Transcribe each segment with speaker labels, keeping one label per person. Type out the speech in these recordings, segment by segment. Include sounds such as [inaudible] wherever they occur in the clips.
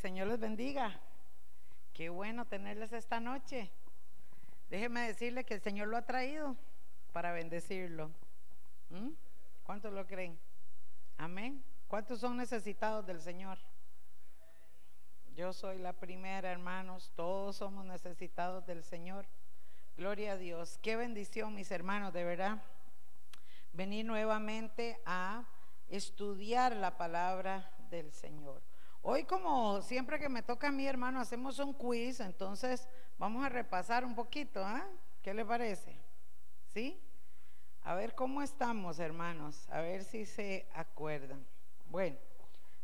Speaker 1: Señor les bendiga. Qué bueno tenerles esta noche. Déjeme decirle que el Señor lo ha traído para bendecirlo. ¿Mm? ¿Cuántos lo creen? Amén. ¿Cuántos son necesitados del Señor? Yo soy la primera, hermanos. Todos somos necesitados del Señor. Gloria a Dios. Qué bendición, mis hermanos, de verdad. Venir nuevamente a estudiar la palabra del Señor. Hoy como siempre que me toca a mi hermano, hacemos un quiz, entonces vamos a repasar un poquito, ¿ah? ¿Qué le parece? ¿Sí? A ver cómo estamos, hermanos, a ver si se acuerdan. Bueno,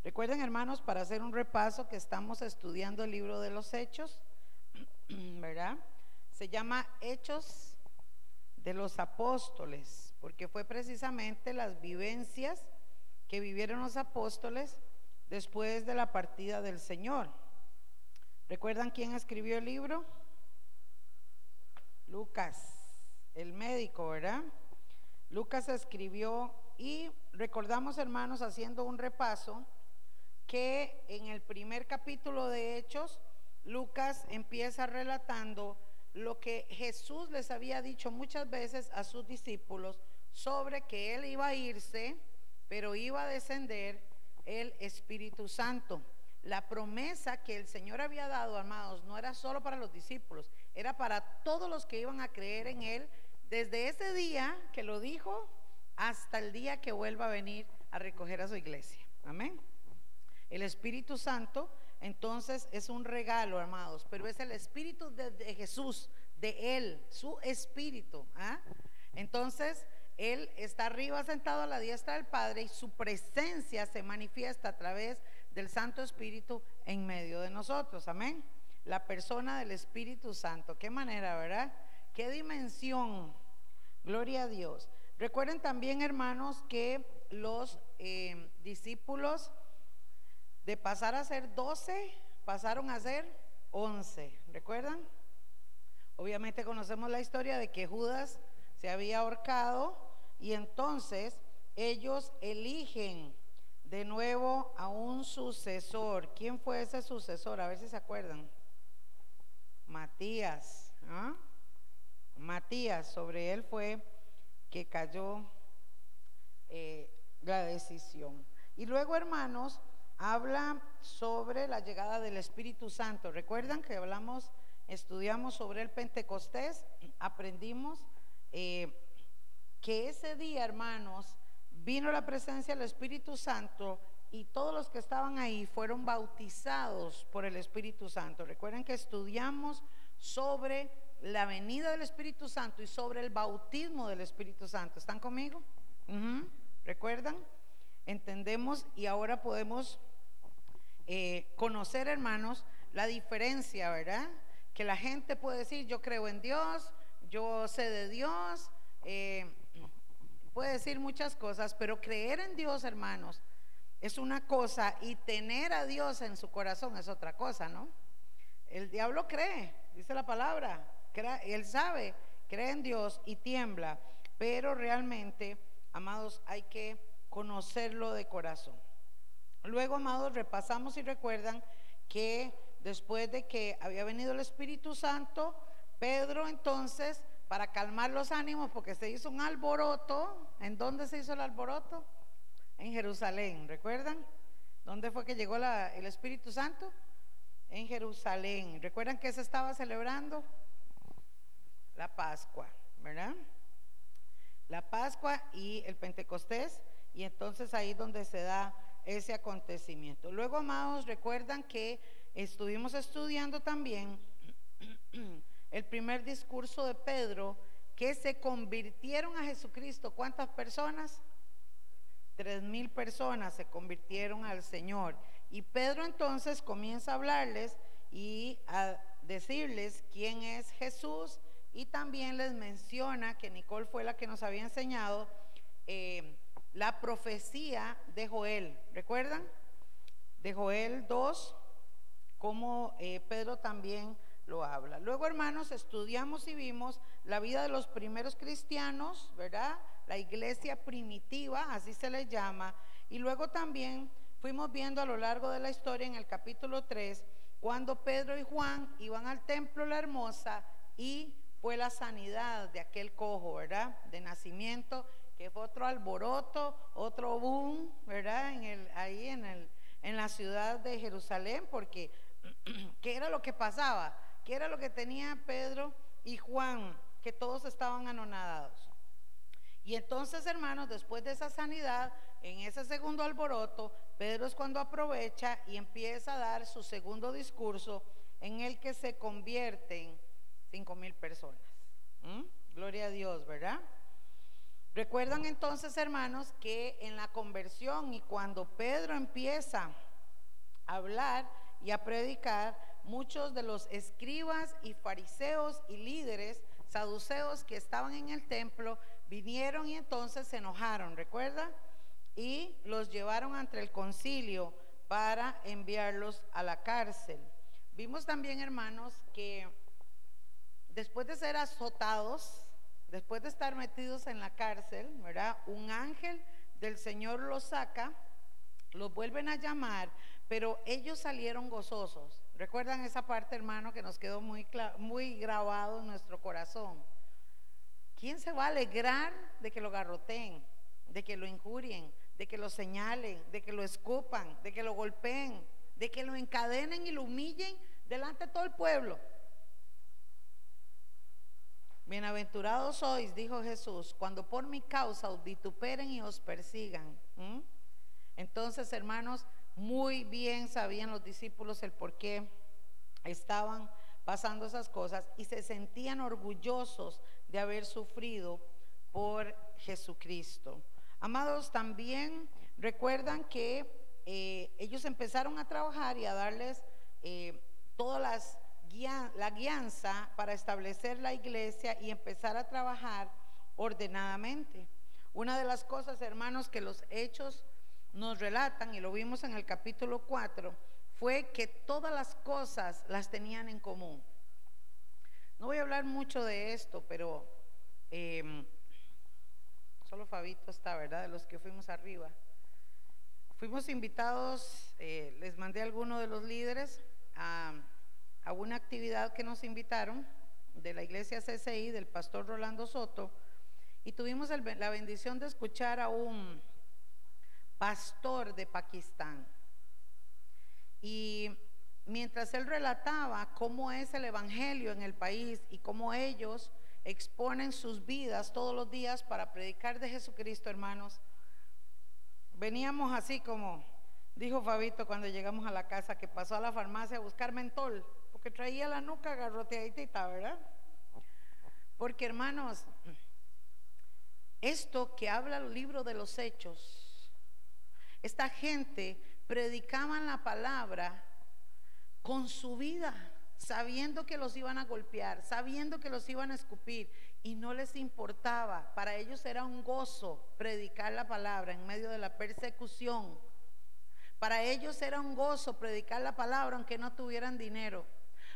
Speaker 1: recuerden, hermanos, para hacer un repaso que estamos estudiando el libro de los Hechos, [clears throat] ¿verdad? Se llama Hechos de los Apóstoles, porque fue precisamente las vivencias que vivieron los apóstoles después de la partida del Señor. ¿Recuerdan quién escribió el libro? Lucas, el médico, ¿verdad? Lucas escribió y recordamos, hermanos, haciendo un repaso, que en el primer capítulo de Hechos, Lucas empieza relatando lo que Jesús les había dicho muchas veces a sus discípulos sobre que él iba a irse, pero iba a descender el Espíritu Santo. La promesa que el Señor había dado, amados, no era solo para los discípulos, era para todos los que iban a creer en Él desde ese día que lo dijo hasta el día que vuelva a venir a recoger a su iglesia. Amén. El Espíritu Santo entonces es un regalo, amados, pero es el Espíritu de, Jesús, de Él, su Espíritu. ¿ah? Entonces, él está arriba sentado a la diestra del Padre y su presencia se manifiesta a través del Santo Espíritu en medio de nosotros. Amén. La persona del Espíritu Santo. Qué manera, ¿verdad? Qué dimensión. Gloria a Dios. Recuerden también, hermanos, que los eh, discípulos de pasar a ser 12 pasaron a ser 11. ¿Recuerdan? Obviamente conocemos la historia de que Judas se había ahorcado y entonces ellos eligen de nuevo a un sucesor. ¿Quién fue ese sucesor? A ver si se acuerdan. Matías. ¿ah? Matías, sobre él fue que cayó eh, la decisión. Y luego, hermanos, habla sobre la llegada del Espíritu Santo. ¿Recuerdan que hablamos, estudiamos sobre el Pentecostés? Aprendimos eh, que ese día, hermanos, vino la presencia del Espíritu Santo y todos los que estaban ahí fueron bautizados por el Espíritu Santo. Recuerden que estudiamos sobre la venida del Espíritu Santo y sobre el bautismo del Espíritu Santo. ¿Están conmigo? ¿Recuerdan? Entendemos y ahora podemos eh, conocer, hermanos, la diferencia, ¿verdad? Que la gente puede decir, yo creo en Dios, yo sé de Dios, eh, puede decir muchas cosas, pero creer en Dios, hermanos, es una cosa y tener a Dios en su corazón es otra cosa, ¿no? El diablo cree, dice la palabra, él sabe, cree en Dios y tiembla, pero realmente, amados, hay que conocerlo de corazón. Luego, amados, repasamos y recuerdan que después de que había venido el Espíritu Santo, Pedro entonces para calmar los ánimos, porque se hizo un alboroto. ¿En dónde se hizo el alboroto? En Jerusalén, ¿recuerdan? ¿Dónde fue que llegó el Espíritu Santo? En Jerusalén. ¿Recuerdan que se estaba celebrando? La Pascua, ¿verdad? La Pascua y el Pentecostés, y entonces ahí es donde se da ese acontecimiento. Luego, amados, recuerdan que estuvimos estudiando también el primer discurso de Pedro, que se convirtieron a Jesucristo. ¿Cuántas personas? Tres mil personas se convirtieron al Señor. Y Pedro entonces comienza a hablarles y a decirles quién es Jesús y también les menciona que Nicole fue la que nos había enseñado eh, la profecía de Joel. ¿Recuerdan? De Joel 2, como eh, Pedro también lo habla. Luego, hermanos, estudiamos y vimos la vida de los primeros cristianos, ¿verdad? La iglesia primitiva, así se le llama. Y luego también fuimos viendo a lo largo de la historia en el capítulo 3, cuando Pedro y Juan iban al templo La Hermosa y fue la sanidad de aquel cojo, ¿verdad? De nacimiento, que fue otro alboroto, otro boom, ¿verdad? En el, ahí en, el, en la ciudad de Jerusalén, porque [clears throat] ¿qué era lo que pasaba? ¿Qué era lo que tenía Pedro y Juan? Que todos estaban anonadados. Y entonces, hermanos, después de esa sanidad, en ese segundo alboroto, Pedro es cuando aprovecha y empieza a dar su segundo discurso en el que se convierten cinco mil personas. ¿Mm? Gloria a Dios, ¿verdad? Recuerdan entonces, hermanos, que en la conversión y cuando Pedro empieza a hablar y a predicar, muchos de los escribas y fariseos y líderes saduceos que estaban en el templo vinieron y entonces se enojaron, ¿recuerda? Y los llevaron ante el concilio para enviarlos a la cárcel. Vimos también, hermanos, que después de ser azotados, después de estar metidos en la cárcel, ¿verdad? Un ángel del Señor los saca, los vuelven a llamar, pero ellos salieron gozosos. ¿Recuerdan esa parte, hermano, que nos quedó muy, muy grabado en nuestro corazón? ¿Quién se va a alegrar de que lo garroteen, de que lo injurien, de que lo señalen, de que lo escupan, de que lo golpeen, de que lo encadenen y lo humillen delante de todo el pueblo? Bienaventurados sois, dijo Jesús, cuando por mi causa os vituperen y os persigan. Entonces, hermanos, muy bien sabían los discípulos el por qué estaban pasando esas cosas y se sentían orgullosos de haber sufrido por Jesucristo. Amados, también recuerdan que eh, ellos empezaron a trabajar y a darles eh, todas las la guianza para establecer la iglesia y empezar a trabajar ordenadamente. Una de las cosas, hermanos, que los hechos nos relatan, y lo vimos en el capítulo 4, fue que todas las cosas las tenían en común. No voy a hablar mucho de esto, pero em, solo Fabito está, ¿verdad? De los que fuimos arriba. Fuimos invitados, eh, les mandé a alguno de los líderes a una actividad que nos invitaron de la iglesia CCI del pastor Rolando Soto y tuvimos la bendición de escuchar a un pastor de Pakistán. Y mientras él relataba cómo es el Evangelio en el país y cómo ellos exponen sus vidas todos los días para predicar de Jesucristo, hermanos, veníamos así como, dijo Fabito cuando llegamos a la casa, que pasó a la farmacia a buscar mentol que traía la nuca garroteadita, ¿verdad? Porque hermanos, esto que habla el libro de los hechos, esta gente predicaban la palabra con su vida, sabiendo que los iban a golpear, sabiendo que los iban a escupir y no les importaba. Para ellos era un gozo predicar la palabra en medio de la persecución. Para ellos era un gozo predicar la palabra aunque no tuvieran dinero.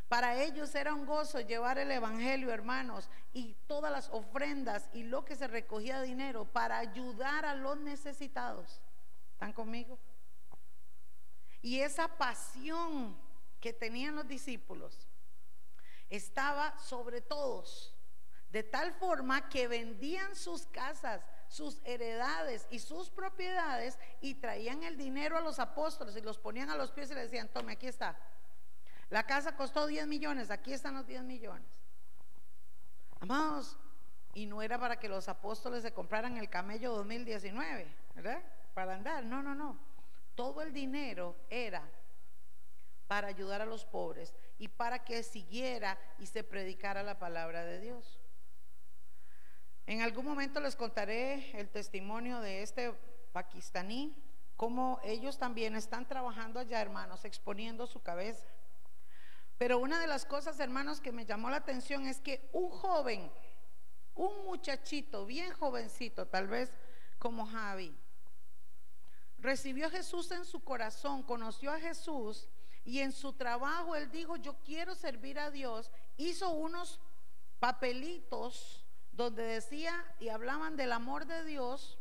Speaker 1: Para ellos era un gozo llevar el Evangelio, hermanos, y todas las ofrendas y lo que se recogía de dinero para ayudar a los necesitados. ¿Están conmigo? Y esa pasión que tenían los discípulos estaba sobre todos, de tal forma que vendían sus casas, sus heredades y sus propiedades y traían el dinero a los apóstoles y los ponían a los pies y les decían, tome, aquí está la casa costó 10 millones, aquí están los 10 millones. Amados, y no era para que los apóstoles se compraran el camello 2019, ¿verdad? Para andar, no, no, no. Todo el dinero era para ayudar a los pobres y para que siguiera y se predicara la palabra de Dios. En algún momento les contaré el testimonio de este pakistaní, cómo ellos también están trabajando allá, hermanos, exponiendo su cabeza. Pero una de las cosas, hermanos, que me llamó la atención es que un joven, un muchachito, bien jovencito, tal vez como Javi, recibió a Jesús en su corazón, conoció a Jesús y en su trabajo él dijo, yo quiero servir a Dios. Hizo unos papelitos donde decía y hablaban del amor de Dios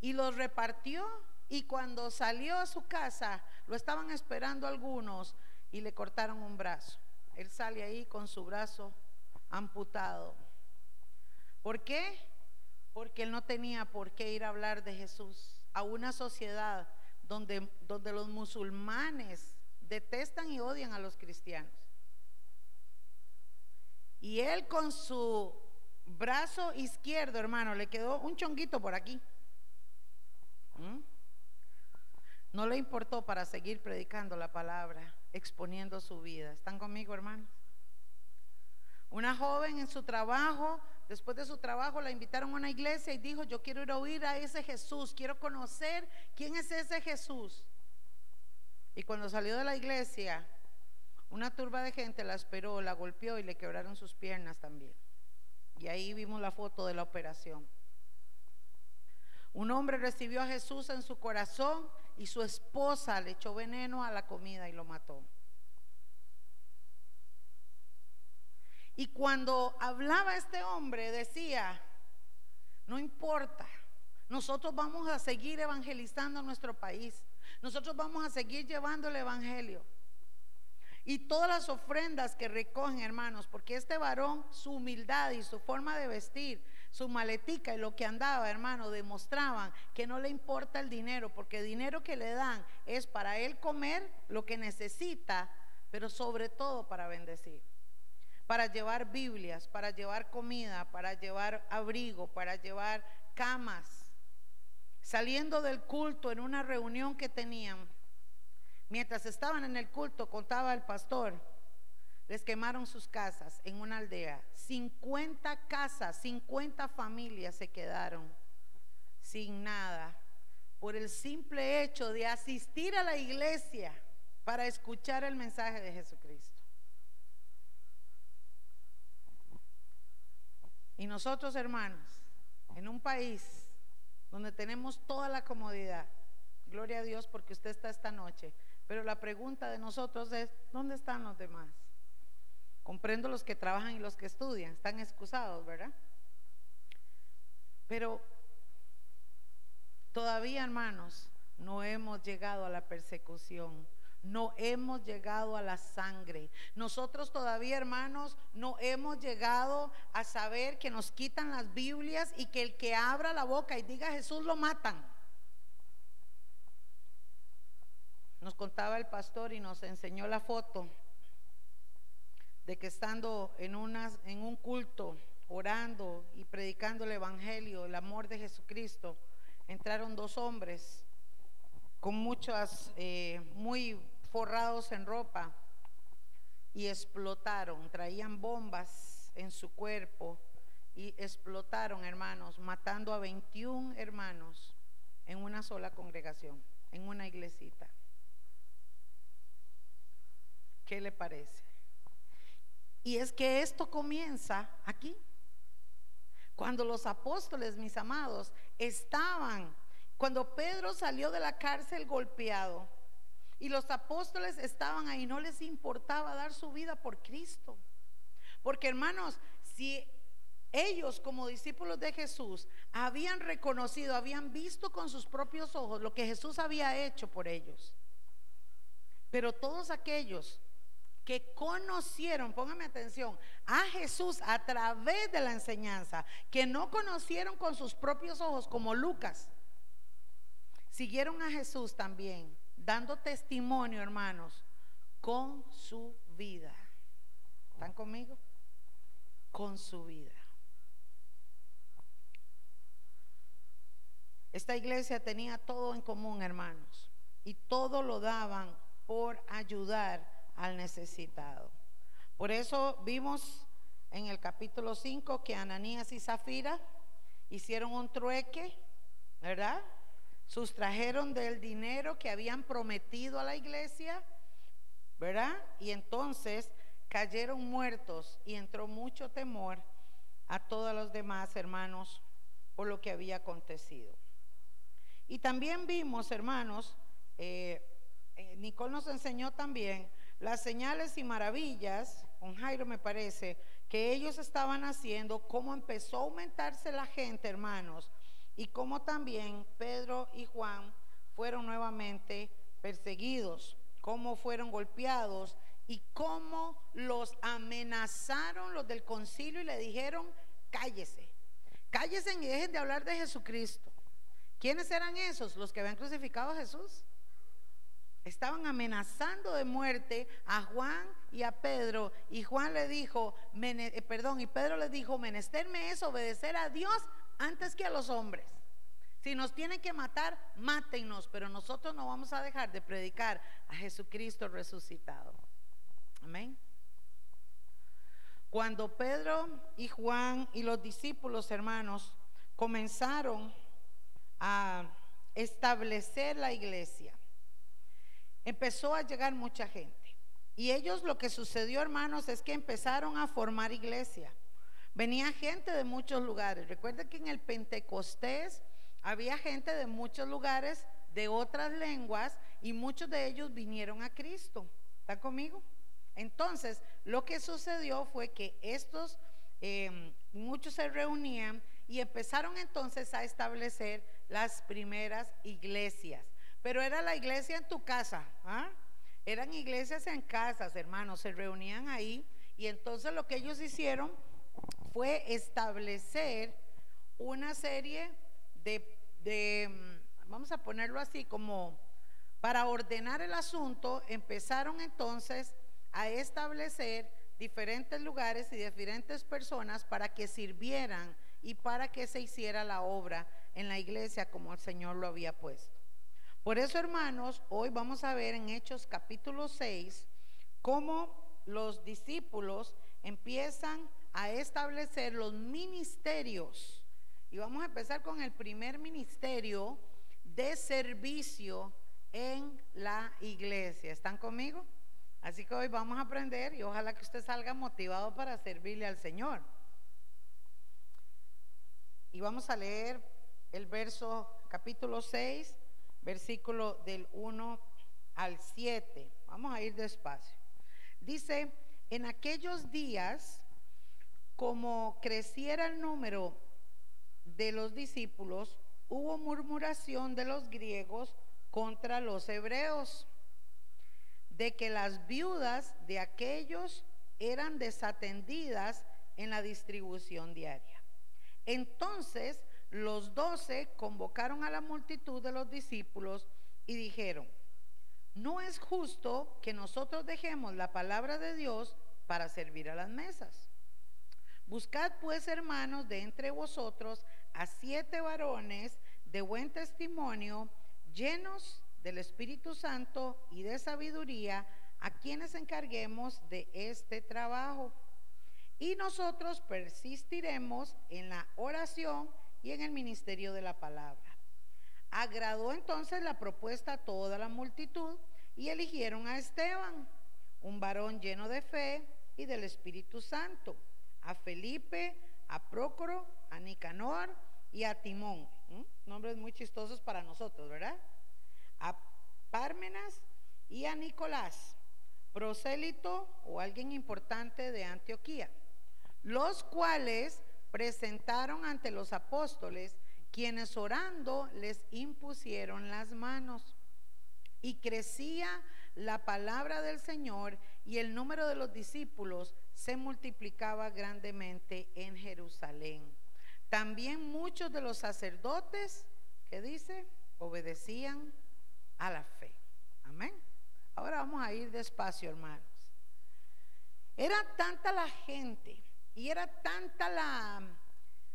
Speaker 1: y los repartió Y cuando salió a su casa, lo estaban esperando algunos y le cortaron un brazo. Él sale ahí con su brazo amputado. ¿Por qué? Porque él no tenía por qué ir a hablar de Jesús a una sociedad donde, donde los musulmanes detestan y odian a los cristianos. Y él con su brazo izquierdo, hermano, le quedó un chonguito por aquí. ¿Mm? No le importó para seguir predicando la palabra, exponiendo su vida. ¿Están conmigo, hermanos? Una joven en su trabajo, después de su trabajo, la invitaron a una iglesia y dijo, yo quiero ir a oír a ese Jesús, quiero conocer quién es ese Jesús. Y cuando salió de la iglesia, una turba de gente la esperó, la golpeó y le quebraron sus piernas también. Y ahí vimos la foto de la operación. Un hombre recibió a Jesús en su corazón y su esposa le echó veneno a la comida y lo mató. Y cuando hablaba este hombre decía, no importa, nosotros vamos a seguir evangelizando nuestro país, nosotros vamos a seguir llevando el evangelio. Y todas las ofrendas que recogen, hermanos, porque este varón, su humildad y su forma de vestir, su maletica y lo que andaba, hermano, demostraban que no le importa el dinero, porque el dinero que le dan es para él comer lo que necesita, pero sobre todo para bendecir para llevar Biblias, para llevar comida, para llevar abrigo, para llevar camas. Saliendo del culto en una reunión que tenían, mientras estaban en el culto, contaba el pastor, les quemaron sus casas en una aldea. 50 casas, 50 familias se quedaron sin nada por el simple hecho de asistir a la iglesia para escuchar el mensaje de Jesucristo. Y nosotros, hermanos, en un país donde tenemos toda la comodidad, gloria a Dios porque usted está esta noche, pero la pregunta de nosotros es, ¿dónde están los demás? Comprendo los que trabajan y los que estudian, están excusados, ¿verdad? Pero todavía, hermanos, no hemos llegado a la persecución no hemos llegado a la sangre. Nosotros todavía, hermanos, no hemos llegado a saber que nos quitan las Biblias y que el que abra la boca y diga Jesús lo matan. Nos contaba el pastor y nos enseñó la foto de que estando en, en un culto, orando y predicando el Evangelio, el amor de Jesucristo, entraron dos hombres con muchas, eh, muy forrados en ropa y explotaron, traían bombas en su cuerpo y explotaron, hermanos, matando a 21 hermanos en una sola congregación, en una iglesita. ¿Qué le parece? Y es que esto comienza aquí. Cuando los apóstoles, mis amados, estaban, cuando Pedro salió de la cárcel golpeado, y los apóstoles estaban ahí, no les importaba dar su vida por Cristo. Porque hermanos, si ellos como discípulos de Jesús habían reconocido, habían visto con sus propios ojos lo que Jesús había hecho por ellos. Pero todos aquellos que conocieron, póngame atención, a Jesús a través de la enseñanza, que no conocieron con sus propios ojos como Lucas, siguieron a Jesús también dando testimonio, hermanos, con su vida. ¿Están conmigo? Con su vida. Esta iglesia tenía todo en común, hermanos, y todo lo daban por ayudar al necesitado. Por eso vimos en el capítulo 5 que Ananías y Zafira hicieron un trueque, ¿verdad? Sustrajeron del dinero que habían prometido a la iglesia, ¿verdad? Y entonces cayeron muertos y entró mucho temor a todos los demás hermanos por lo que había acontecido. Y también vimos, hermanos, eh, eh, Nicole nos enseñó también las señales y maravillas, con Jairo me parece, que ellos estaban haciendo, cómo empezó a aumentarse la gente, hermanos, y como también Pedro y Juan fueron nuevamente perseguidos, cómo fueron golpeados y cómo los amenazaron los del concilio y le dijeron, cállese, cállese y dejen de hablar de Jesucristo. ¿Quiénes eran esos? Los que habían crucificado a Jesús. Estaban amenazando de muerte a Juan y a Pedro. Y Juan le dijo, eh, perdón, y Pedro le dijo, menesterme es obedecer a Dios antes que a los hombres. Si nos tienen que matar, mátenos, pero nosotros no vamos a dejar de predicar a Jesucristo resucitado. Amén. Cuando Pedro y Juan y los discípulos hermanos comenzaron a establecer la iglesia, empezó a llegar mucha gente. Y ellos lo que sucedió, hermanos, es que empezaron a formar iglesia. Venía gente de muchos lugares. Recuerden que en el Pentecostés había gente de muchos lugares, de otras lenguas, y muchos de ellos vinieron a Cristo. ¿Está conmigo? Entonces, lo que sucedió fue que estos, em, muchos se reunían y empezaron entonces a establecer las primeras iglesias. Pero era la iglesia en tu casa. ¿ah? Eran iglesias en casas, hermanos, se reunían ahí. Y entonces lo que ellos hicieron fue establecer una serie de, mm, vamos a ponerlo así, como para ordenar el asunto, empezaron entonces a establecer diferentes lugares y diferentes personas para que sirvieran y para que se hiciera la obra en la iglesia como el Señor lo había puesto. Por eso, hermanos, hoy vamos a ver en Hechos capítulo 6 cómo los discípulos empiezan a establecer los ministerios. Y vamos a empezar con el primer ministerio de servicio en la iglesia. ¿Están conmigo? Así que hoy vamos a aprender y ojalá que usted salga motivado para servirle al Señor. Y vamos a leer el verso capítulo 6 versículo del 1 al 7. Vamos a ir despacio. Dice, en aquellos días, como creciera el número de los discípulos, hubo murmuración de los griegos contra los hebreos, de que las viudas de aquellos eran desatendidas en la distribución diaria. Entonces los doce convocaron a la multitud de los discípulos y dijeron, no es justo que nosotros dejemos la palabra de Dios para servir a las mesas. Buscad pues, hermanos, de entre vosotros a siete varones de buen testimonio, llenos del Espíritu Santo y de sabiduría, a quienes encarguemos de este trabajo. Y nosotros persistiremos en la oración y en el ministerio de la palabra. Agradó entonces la propuesta a toda la multitud y eligieron a Esteban, un varón lleno de fe y del Espíritu Santo, a Felipe, a Prócoro, a Nicanor y a Timón. Nombres muy chistosos para nosotros, ¿verdad? A Pármenas y a Nicolás, prosélito o alguien importante de Antioquía, los cuales presentaron ante los apóstoles, quienes orando les impusieron las manos. Y crecía la palabra del Señor y el número de los discípulos se multiplicaba grandemente en Jerusalén. También muchos de los sacerdotes, que dice, obedecían a la fe. Amén. Ahora vamos a ir despacio, hermanos. Era tanta la gente y era tanta la,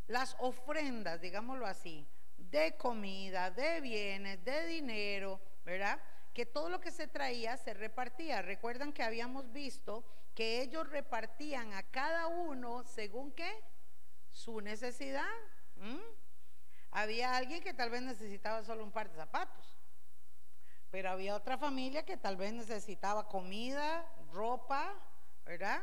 Speaker 1: las ofrendas, digámoslo así, de comida, de bienes, de dinero, ¿verdad? Que todo lo que se traía se repartía. Recuerdan que habíamos visto que ellos repartían a cada uno según qué? Su necesidad. Había alguien que tal vez necesitaba solo un par de zapatos, pero había otra familia que tal vez necesitaba comida, ropa, ¿verdad?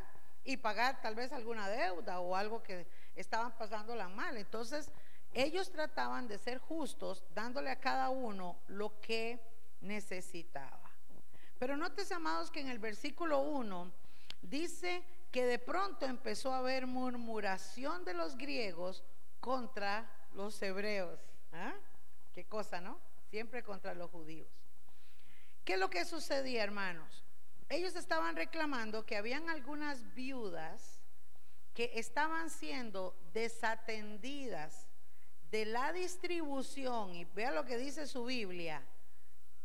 Speaker 1: y pagar tal vez alguna deuda o algo que estaban pasando la mal. Entonces, ellos trataban de ser justos, dándole a cada uno lo que necesitaba. Pero notes, amados, que en el versículo 1 dice que de pronto empezó a haber murmuración de los griegos contra los hebreos. ¿Ah? Qué cosa, ¿no? siempre contra los judíos. ¿Qué es lo que sucedía, hermanos? Ellos estaban reclamando que habían algunas viudas que estaban siendo desatendidas de la distribución, y vea lo que dice su Biblia,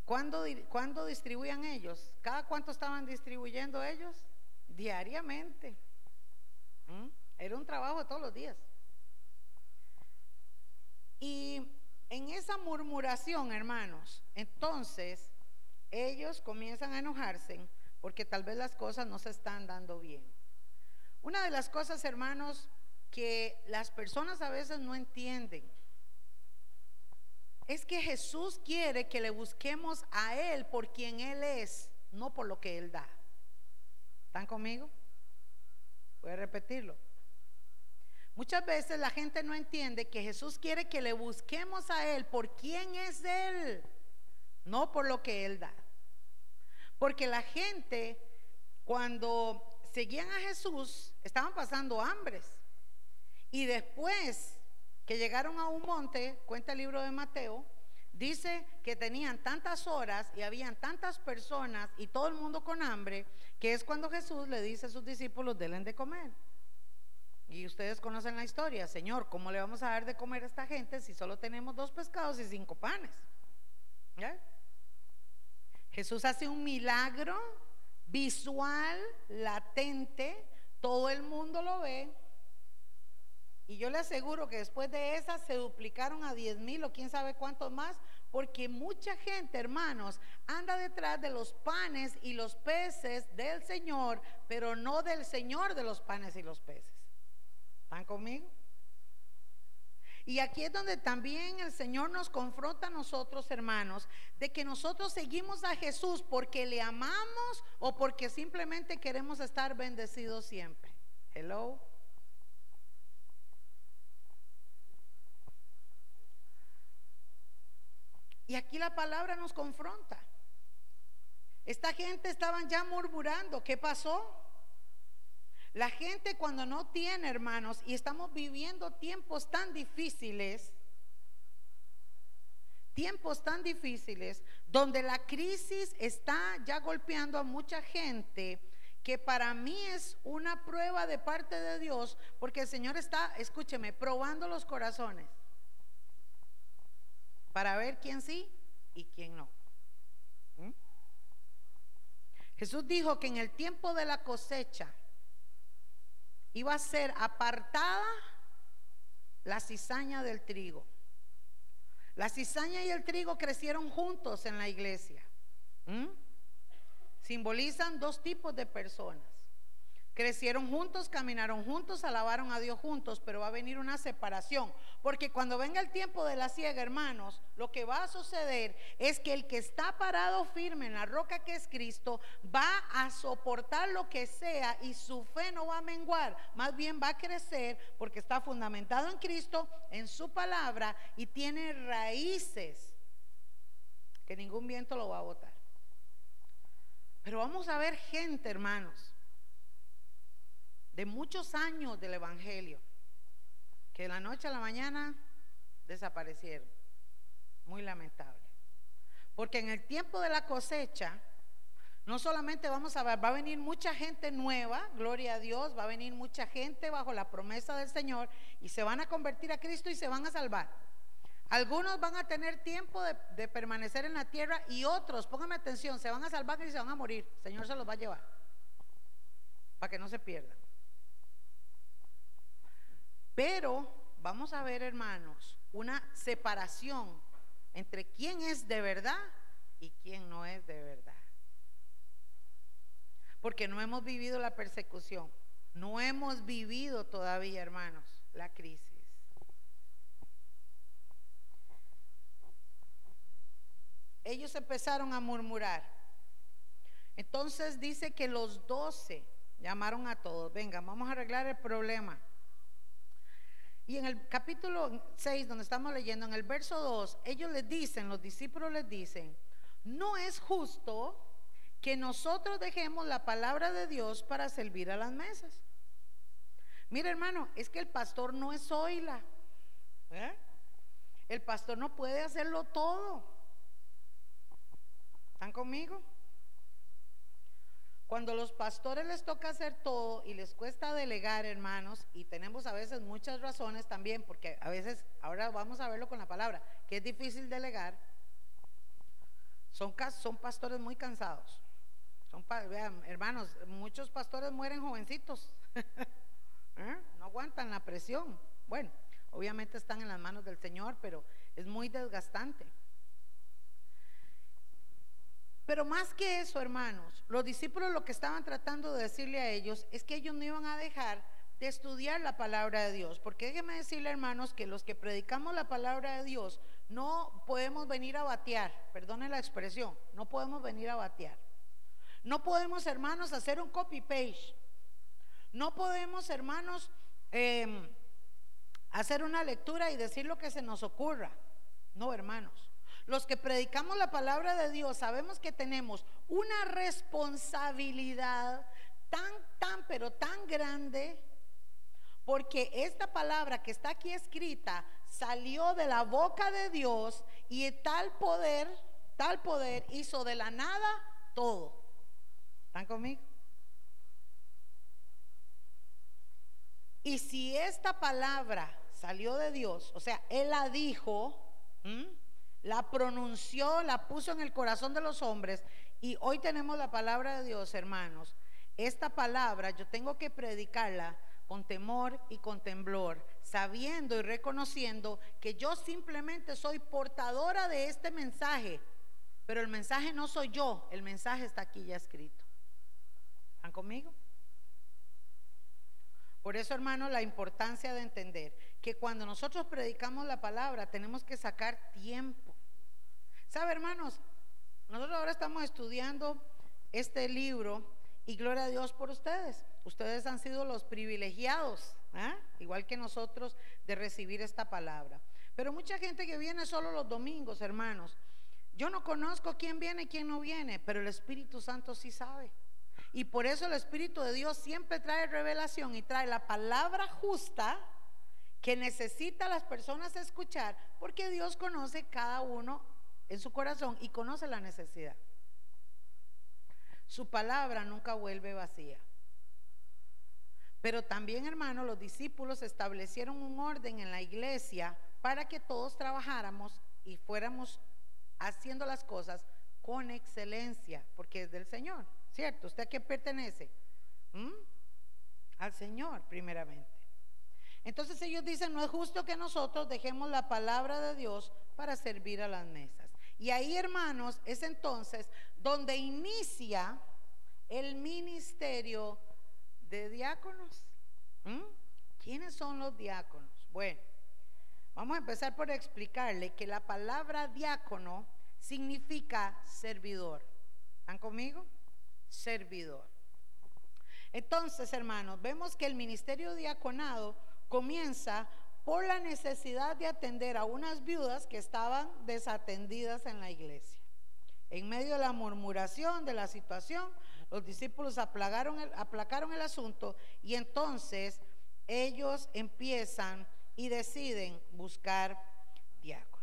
Speaker 1: ¿cuándo, ¿cuándo distribuían ellos? ¿Cada cuánto estaban distribuyendo ellos? Diariamente. ¿Mm? Era un trabajo todos los días. Y en esa murmuración, hermanos, entonces ellos comienzan a enojarse porque tal vez las cosas no se están dando bien. Una de las cosas, hermanos, que las personas a veces no entienden es que Jesús quiere que le busquemos a Él por quien Él es, no por lo que Él da. ¿Están conmigo? Voy a repetirlo. Muchas veces la gente no entiende que Jesús quiere que le busquemos a Él por quién es Él, no por lo que Él da. Porque la gente, cuando seguían a Jesús, estaban pasando hambres. Y después que llegaron a un monte, cuenta el libro de Mateo, dice que tenían tantas horas y habían tantas personas y todo el mundo con hambre, que es cuando Jesús le dice a sus discípulos, denle de comer. Y ustedes conocen la historia, Señor, ¿cómo le vamos a dar de comer a esta gente si solo tenemos dos pescados y cinco panes? Jesús hace un milagro visual, latente, todo el mundo lo ve. Y yo le aseguro que después de esa se duplicaron a diez mil o quién sabe cuántos más, porque mucha gente, hermanos, anda detrás de los panes y los peces del Señor, pero no del Señor de los panes y los peces. ¿Están conmigo? Y aquí es donde también el Señor nos confronta a nosotros, hermanos, de que nosotros seguimos a Jesús porque le amamos o porque simplemente queremos estar bendecidos siempre. Hello. Y aquí la palabra nos confronta. Esta gente estaban ya murmurando, ¿qué pasó? La gente cuando no tiene, hermanos, y estamos viviendo tiempos tan difíciles, tiempos tan difíciles, donde la crisis está ya golpeando a mucha gente, que para mí es una prueba de parte de Dios, porque el Señor está, escúcheme, probando los corazones para ver quién sí y quién no. ¿Mm? Jesús dijo que en el tiempo de la cosecha, iba a ser apartada la cizaña del trigo. La cizaña y el trigo crecieron juntos en la iglesia. ¿Mm? Simbolizan dos tipos de personas. Crecieron juntos, caminaron juntos, alabaron a Dios juntos, pero va a venir una separación. Porque cuando venga el tiempo de la ciega, hermanos, lo que va a suceder es que el que está parado firme en la roca que es Cristo va a soportar lo que sea y su fe no va a menguar, más bien va a crecer porque está fundamentado en Cristo, en su palabra y tiene raíces que ningún viento lo va a botar. Pero vamos a ver gente, hermanos de muchos años del Evangelio, que de la noche a la mañana desaparecieron. Muy lamentable. Porque en el tiempo de la cosecha, no solamente vamos a ver, va a venir mucha gente nueva, gloria a Dios, va a venir mucha gente bajo la promesa del Señor y se van a convertir a Cristo y se van a salvar. Algunos van a tener tiempo de, permanecer en la tierra y otros, pónganme atención, se van a salvar y se van a morir. El Señor se los va a llevar para que no se pierdan. Pero vamos a ver, hermanos, una separación entre quién es de verdad y quién no es de verdad. Porque no hemos vivido la persecución, no hemos vivido todavía, hermanos, la crisis. Ellos empezaron a murmurar. Entonces dice que los doce llamaron a todos, venga, vamos a arreglar el problema. Y en el capítulo 6, donde estamos leyendo, en el verso 2, ellos les dicen, los discípulos les dicen, no es justo que nosotros dejemos la palabra de Dios para servir a las mesas. Mira hermano, es que el pastor no es oila. ¿eh? El pastor no puede hacerlo todo. ¿Están conmigo? Cuando los pastores les toca hacer todo y les cuesta delegar, hermanos, y tenemos a veces muchas razones también, porque a veces, ahora vamos a verlo con la palabra, que es difícil delegar, son, pastores muy cansados. Son, vean, hermanos, muchos pastores mueren jovencitos, [laughs] ¿Eh? no aguantan la presión. Bueno, obviamente están en las manos del Señor, pero es muy desgastante. Pero más que eso, hermanos, los discípulos lo que estaban tratando de decirle a ellos es que ellos no iban a dejar de estudiar la palabra de Dios. Porque déjenme decirle, hermanos, que los que predicamos la palabra de Dios no podemos venir a batear, perdone la expresión, no podemos venir a batear. No podemos, hermanos, hacer un copy-page. No podemos, hermanos, em, hacer una lectura y decir lo que se nos ocurra. No, hermanos. Los que predicamos la palabra de Dios sabemos que tenemos una responsabilidad tan, tan, pero tan grande, porque esta palabra que está aquí escrita salió de la boca de Dios y tal poder, tal poder hizo de la nada todo. ¿Están conmigo? Y si esta palabra salió de Dios, o sea, Él la dijo, la pronunció, la puso en el corazón de los hombres y hoy tenemos la palabra de Dios, hermanos. Esta palabra yo tengo que predicarla con temor y con temblor, sabiendo y reconociendo que yo simplemente soy portadora de este mensaje, pero el mensaje no soy yo, el mensaje está aquí ya escrito. ¿Están conmigo? Por eso, hermanos, la importancia de entender que cuando nosotros predicamos la palabra tenemos que sacar tiempo ¿Sabe, hermanos? Nosotros ahora estamos estudiando este libro y gloria a Dios por ustedes. Ustedes han sido los privilegiados, ¿ah? igual que nosotros, de recibir esta palabra. Pero mucha gente que viene solo los domingos, hermanos. Yo no conozco quién viene y quién no viene, pero el Espíritu Santo sí sabe. Y por eso el Espíritu de Dios siempre trae revelación y trae la palabra justa que necesita las personas escuchar, porque Dios conoce cada uno en su corazón y conoce la necesidad. Su palabra nunca vuelve vacía. Pero también, hermanos, los discípulos establecieron un orden en la iglesia para que todos trabajáramos y fuéramos haciendo las cosas con excelencia, porque es del Señor, ¿cierto? ¿Usted a qué pertenece? ¿Mm? Al Señor, primeramente. Entonces ellos dicen, no es justo que nosotros dejemos la palabra de Dios para servir a las mesas. Y ahí, hermanos, es entonces donde inicia el ministerio de diáconos. ¿Mm? ¿Quiénes son los diáconos? Bueno, vamos a empezar por explicarle que la palabra diácono significa servidor. ¿Están conmigo? Servidor. Entonces, hermanos, vemos que el ministerio diaconado comienza por la necesidad de atender a unas viudas que estaban desatendidas en la iglesia. En medio de la murmuración de la situación, los discípulos aplacaron el, aplacaron el asunto y entonces ellos empiezan y deciden buscar diáconos.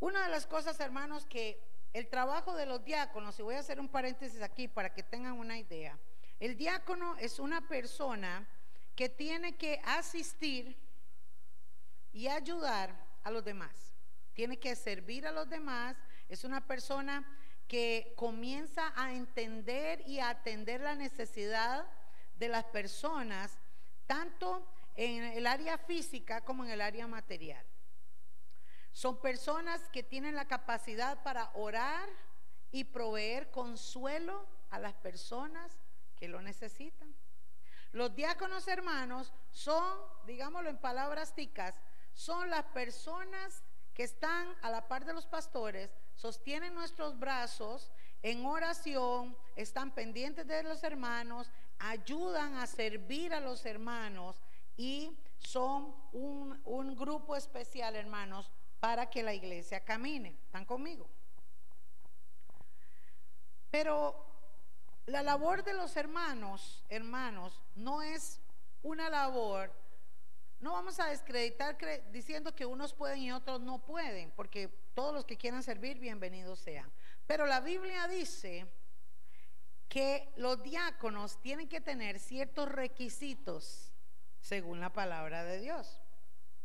Speaker 1: Una de las cosas, hermanos, que el trabajo de los diáconos, y voy a hacer un paréntesis aquí para que tengan una idea, el diácono es una persona que tiene que asistir y ayudar a los demás. Tiene que servir a los demás. Es una persona que comienza a entender y a atender la necesidad de las personas, tanto en el área física como en el área material. Son personas que tienen la capacidad para orar y proveer consuelo a las personas que lo necesitan. Los diáconos hermanos son, digámoslo en palabras ticas, son las personas que están a la par de los pastores, sostienen nuestros brazos en oración, están pendientes de los hermanos, ayudan a servir a los hermanos y son un, un grupo especial, hermanos, para que la iglesia camine. ¿Están conmigo? Pero la labor de los hermanos, hermanos, no es una labor, no vamos a descreditar diciendo que unos pueden y otros no pueden, porque todos los que quieran servir, bienvenidos sean. Pero la Biblia dice que los diáconos tienen que tener ciertos requisitos según la palabra de Dios.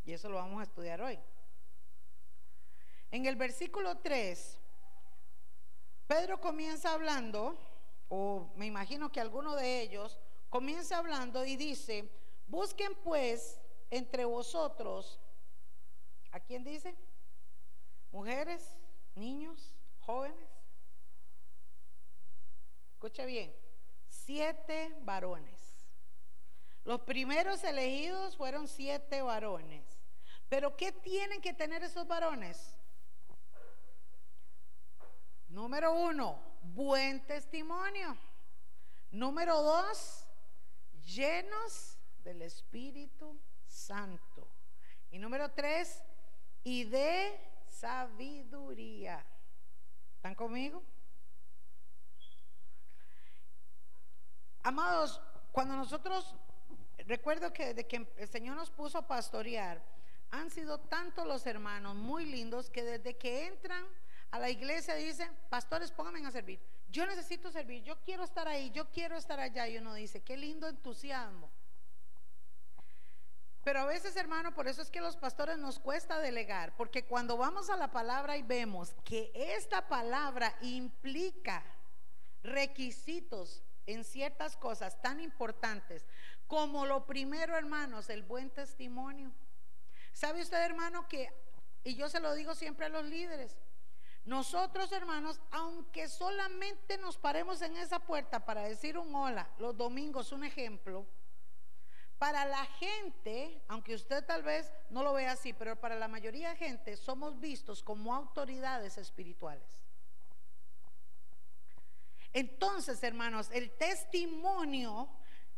Speaker 1: Y eso lo vamos a estudiar hoy. En el versículo 3, Pedro comienza hablando, o me imagino que alguno de ellos comienza hablando y dice, busquen pues entre vosotros, ¿a quién dice? Mujeres, niños, jóvenes. Escuche bien, siete varones. Los primeros elegidos fueron siete varones. Pero ¿qué tienen que tener esos varones? Número uno, buen testimonio. Número dos, llenos del Espíritu Santo. Y número tres, y de sabiduría. ¿Están conmigo? Amados, cuando nosotros, recuerdo que desde que el Señor nos puso a pastorear, han sido tantos los hermanos muy lindos que desde que entran a la iglesia dicen, pastores, pónganme a servir. Yo necesito servir, yo quiero estar ahí, yo quiero estar allá. Y uno dice, qué lindo entusiasmo. Pero a veces, hermano, por eso es que los pastores nos cuesta delegar, porque cuando vamos a la palabra y vemos que esta palabra implica requisitos en ciertas cosas tan importantes, como lo primero, hermanos, el buen testimonio. ¿Sabe usted, hermano, que, y yo se lo digo siempre a los líderes, nosotros, hermanos, aunque solamente nos paremos en esa puerta para decir un hola, los domingos, un ejemplo, para la gente, aunque usted tal vez no lo vea así, pero para la mayoría de gente somos vistos como autoridades espirituales. Entonces, hermanos, el testimonio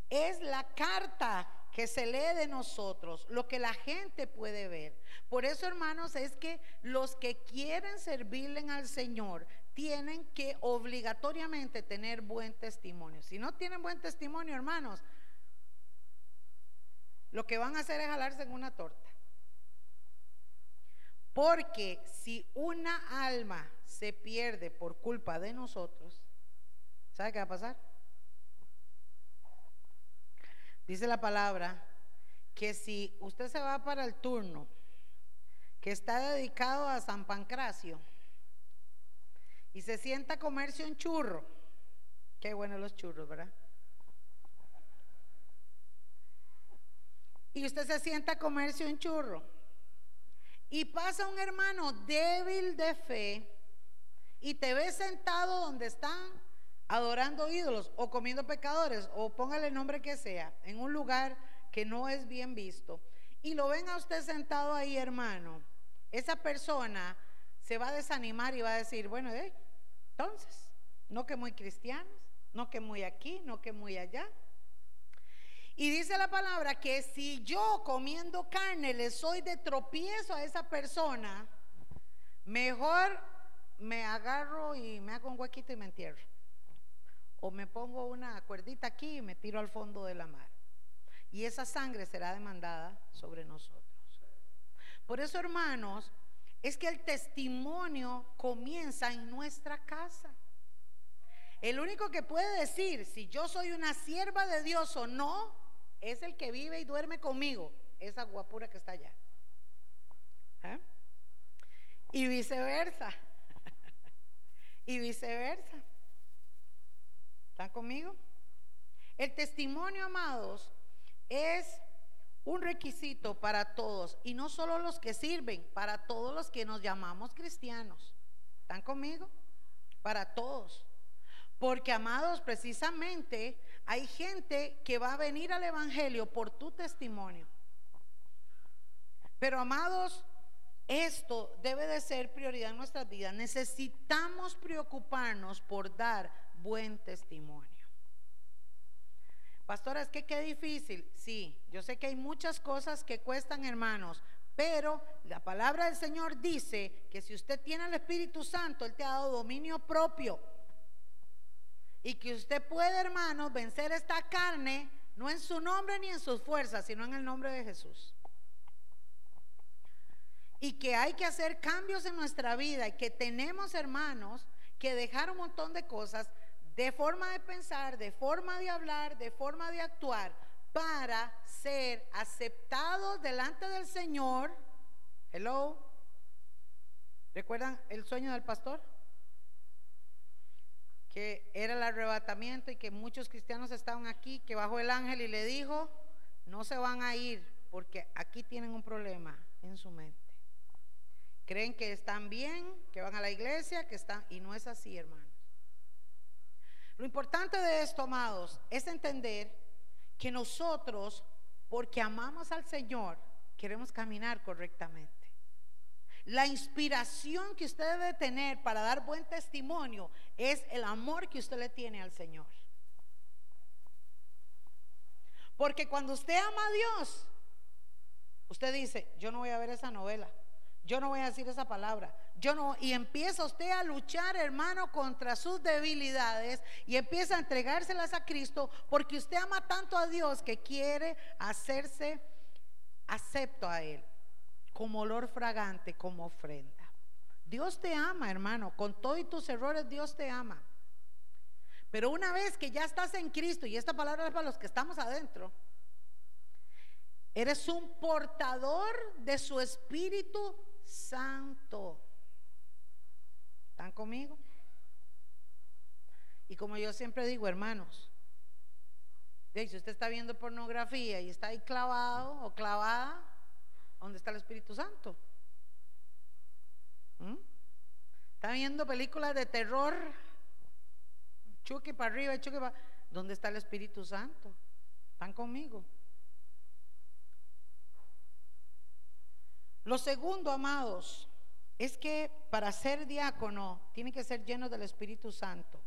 Speaker 1: es la carta que se lee de nosotros, lo que la gente puede ver. Por eso, hermanos, es que los que quieren servirle al Señor tienen que obligatoriamente tener buen testimonio. Si no tienen buen testimonio, hermanos, lo que van a hacer es jalarse en una torta. Porque si una alma se pierde por culpa de nosotros, ¿sabe qué va a pasar? Dice la palabra que si usted se va para el turno que está dedicado a San Pancracio y se sienta a comerse un churro, qué buenos los churros, ¿verdad? Y usted se sienta a comerse un churro y pasa un hermano débil de fe y te ve sentado donde están adorando ídolos o comiendo pecadores o póngale el nombre que sea, en un lugar que no es bien visto, y lo ven a usted sentado ahí, hermano, esa persona se va a desanimar y va a decir, bueno, eh, entonces, no que muy cristianos, no que muy aquí, no que muy allá. Y dice la palabra que si yo comiendo carne le soy de tropiezo a esa persona, mejor me agarro y me hago un huequito y me entierro o me pongo una cuerdita aquí y me tiro al fondo de la mar. Y esa sangre será demandada sobre nosotros. Por eso, hermanos, es que el testimonio comienza en nuestra casa. El único que puede decir si yo soy una sierva de Dios o no es el que vive y duerme conmigo, esa guapura que está allá. ¿Eh? Y viceversa. [laughs] y viceversa. ¿Están conmigo? El testimonio, amados, es un requisito para todos y no solo los que sirven, para todos los que nos llamamos cristianos. ¿Están conmigo? Para todos. Porque, amados, precisamente hay gente que va a venir al Evangelio por tu testimonio. Pero, amados, esto debe de ser prioridad en nuestras vidas. Necesitamos preocuparnos por dar buen testimonio. Pastora, es que qué difícil. Sí, yo sé que hay muchas cosas que cuestan, hermanos, pero la palabra del Señor dice que si usted tiene el Espíritu Santo, Él te ha dado dominio propio. Y que usted puede, hermanos, vencer esta carne, no en su nombre ni en sus fuerzas, sino en el nombre de Jesús. Y que hay que hacer cambios en nuestra vida y que tenemos, hermanos, que dejar un montón de cosas de forma de pensar, de forma de hablar, de forma de actuar, para ser aceptados delante del Señor. Hello. ¿Recuerdan el sueño del pastor? Que era el arrebatamiento y que muchos cristianos estaban aquí, que bajó el ángel y le dijo, no se van a ir porque aquí tienen un problema en su mente. Creen que están bien, que van a la iglesia, que están, y no es así, hermanos. Lo importante de esto, amados, es entender que nosotros, porque amamos al Señor, queremos caminar correctamente. La inspiración que usted debe tener para dar buen testimonio es el amor que usted le tiene al Señor. Porque cuando usted ama a Dios, usted dice, yo no voy a ver esa novela, yo no voy a decir esa palabra, yo no, y empieza usted a luchar, hermano, contra sus debilidades y empieza a entregárselas a Cristo porque usted ama tanto a Dios que quiere hacerse acepto a Él como olor fragante, como ofrenda. Dios te ama, hermano, con todos tus errores Dios te ama. Pero una vez que ya estás en Cristo, y esta palabra es para los que estamos adentro, eres un portador de su Espíritu Santo. ¿Están conmigo? Y como yo siempre digo, hermanos, si usted está viendo pornografía y está ahí clavado o clavada, ¿dónde está el Espíritu Santo? ¿Mm? Está viendo películas de terror Chuque para arriba, chuque para... ¿Dónde está el Espíritu Santo? ¿Están conmigo? Lo segundo, amados, es que para ser diácono tiene que ser lleno del Espíritu Santo.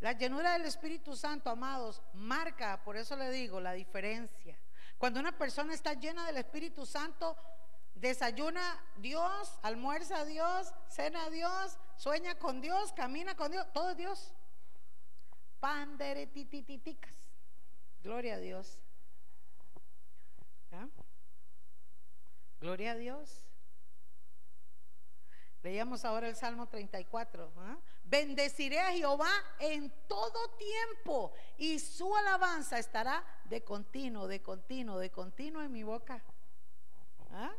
Speaker 1: La llenura del Espíritu Santo, amados, marca, por eso le digo, la diferencia. Cuando una persona está llena del Espíritu Santo, desayuna Dios, almuerza Dios, cena Dios, sueña con Dios, camina con Dios, todo es Dios. Panderetitititicas. Gloria a Dios. Gloria a Dios. Leíamos ahora el Salmo 34. ¿ah? Bendeciré a Jehová en todo tiempo y su alabanza estará de continuo, de continuo, de continuo en mi boca. ¿Ah?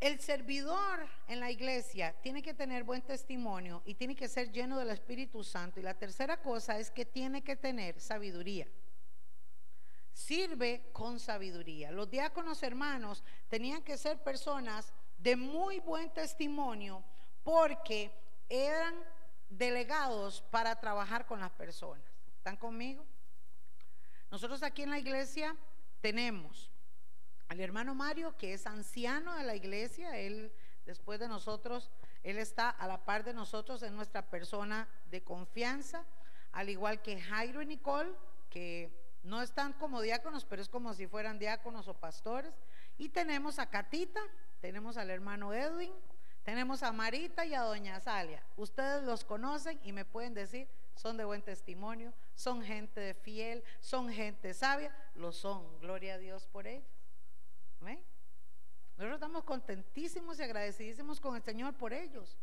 Speaker 1: El servidor en la iglesia tiene que tener buen testimonio y tiene que ser lleno del Espíritu Santo. Y la tercera cosa es que tiene que tener sabiduría. Sirve con sabiduría. Los diáconos hermanos tenían que ser personas de muy buen testimonio porque eran delegados para trabajar con las personas. ¿Están conmigo? Nosotros aquí en la iglesia tenemos al hermano Mario, que es anciano de la iglesia, él después de nosotros, él está a la par de nosotros en nuestra persona de confianza, al igual que Jairo y Nicole, que no están como diáconos, pero es como si fueran diáconos o pastores. Y tenemos a Catita, tenemos al hermano Edwin, tenemos a Marita y a Doña Salia. Ustedes los conocen y me pueden decir, son de buen testimonio, son gente de fiel, son gente sabia, lo son, gloria a Dios por ellos. Nosotros estamos contentísimos y agradecidísimos con el Señor por ellos.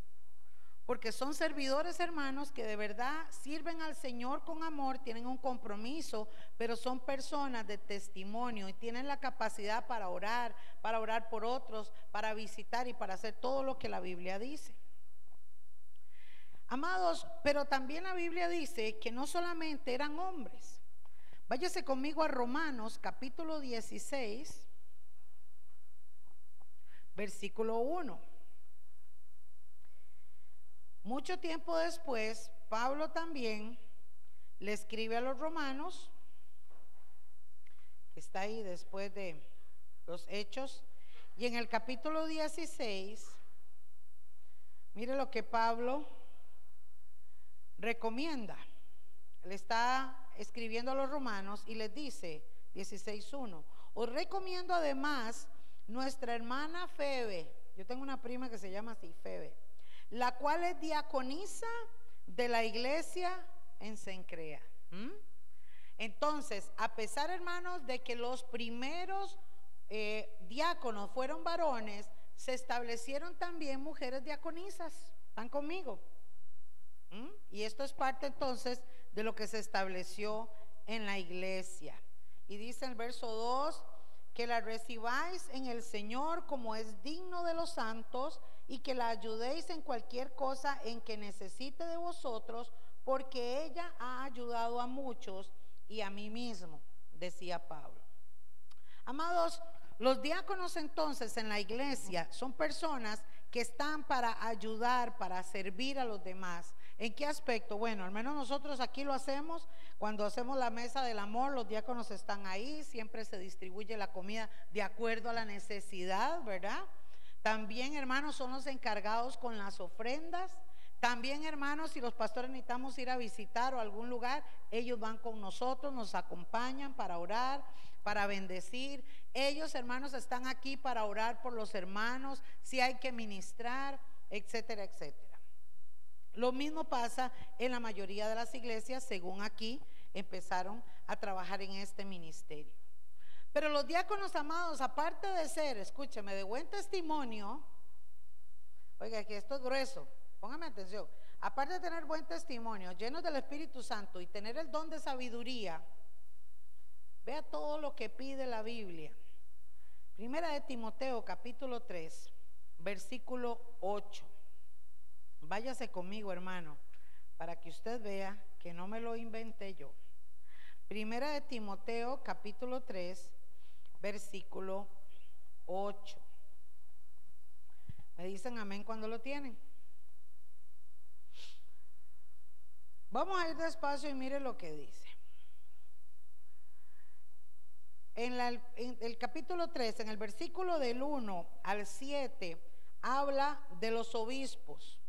Speaker 1: Porque son servidores hermanos que de verdad sirven al Señor con amor, tienen un compromiso, pero son personas de testimonio y tienen la capacidad para orar, para orar por otros, para visitar y para hacer todo lo que la Biblia dice. Amados, pero también la Biblia dice que no solamente eran hombres. Váyase conmigo a Romanos capítulo 16 versículo 1. Mucho tiempo después, Pablo también le escribe a los romanos, que está ahí después de los hechos, y en el capítulo 16, mire lo que Pablo recomienda. Le está escribiendo a los romanos y les dice, 16.1, os recomiendo además nuestra hermana Febe, yo tengo una prima que se llama así, Febe, la cual es diaconisa de la iglesia en Sencrea. Entonces, a pesar, hermanos, de que los primeros eh, diáconos fueron varones, se establecieron también mujeres diaconisas. ¿Están conmigo? Y esto es parte entonces de lo que se estableció en la iglesia. Y dice el verso 2, que la recibáis en el Señor como es digno de los santos y que la ayudéis en cualquier cosa en que necesite de vosotros, porque ella ha ayudado a muchos y a mí mismo, decía Pablo. Amados, los diáconos entonces en la iglesia son personas que están para ayudar, para servir a los demás. ¿En qué aspecto? Bueno, al menos nosotros aquí lo hacemos. Cuando hacemos la mesa del amor, los diáconos están ahí, siempre se distribuye la comida de acuerdo a la necesidad, ¿verdad? También, hermanos, son los encargados con las ofrendas. También, hermanos, si los pastores necesitamos ir a visitar o algún lugar, ellos van con nosotros, nos acompañan para orar, para bendecir. Ellos, hermanos, están aquí para orar por los hermanos, si hay que ministrar, etcétera, etcétera. Lo mismo pasa en la mayoría de las iglesias, según aquí empezaron a trabajar en este ministerio. Pero los diáconos amados, aparte de ser, escúcheme, de buen testimonio, oiga, que esto es grueso, póngame atención, aparte de tener buen testimonio, llenos del Espíritu Santo y tener el don de sabiduría, vea todo lo que pide la Biblia. Primera de Timoteo, capítulo 3, versículo 8. Váyase conmigo, hermano, para que usted vea que no me lo inventé yo. Primera de Timoteo, capítulo 3, versículo 8. Me dicen amén cuando lo tienen. Vamos a ir despacio y mire lo que dice. En, el capítulo 3, en el versículo del 1 al 7, habla de los obispos,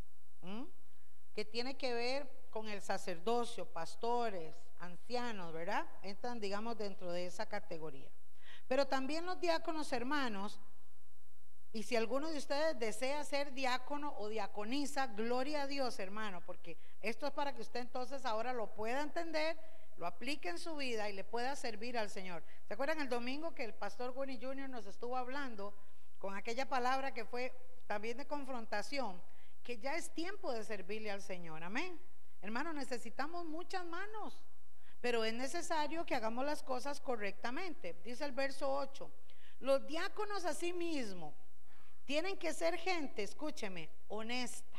Speaker 1: que tiene que ver con el sacerdocio, pastores, ancianos, ¿verdad? Entran, digamos, dentro de esa categoría. Pero también los diáconos hermanos, y si alguno de ustedes desea ser diácono o diaconisa, gloria a Dios, hermano, porque esto es para que usted entonces ahora lo pueda entender, lo aplique en su vida y le pueda servir al Señor. ¿Se acuerdan el domingo que el pastor Winnie Jr. nos estuvo hablando con aquella palabra que fue también de confrontación, que ya es tiempo de servirle al Señor? Amén. Hermano, necesitamos muchas manos pero es necesario que hagamos las cosas correctamente. Dice el verso 8, los diáconos a sí tienen que ser gente, escúcheme, honesta,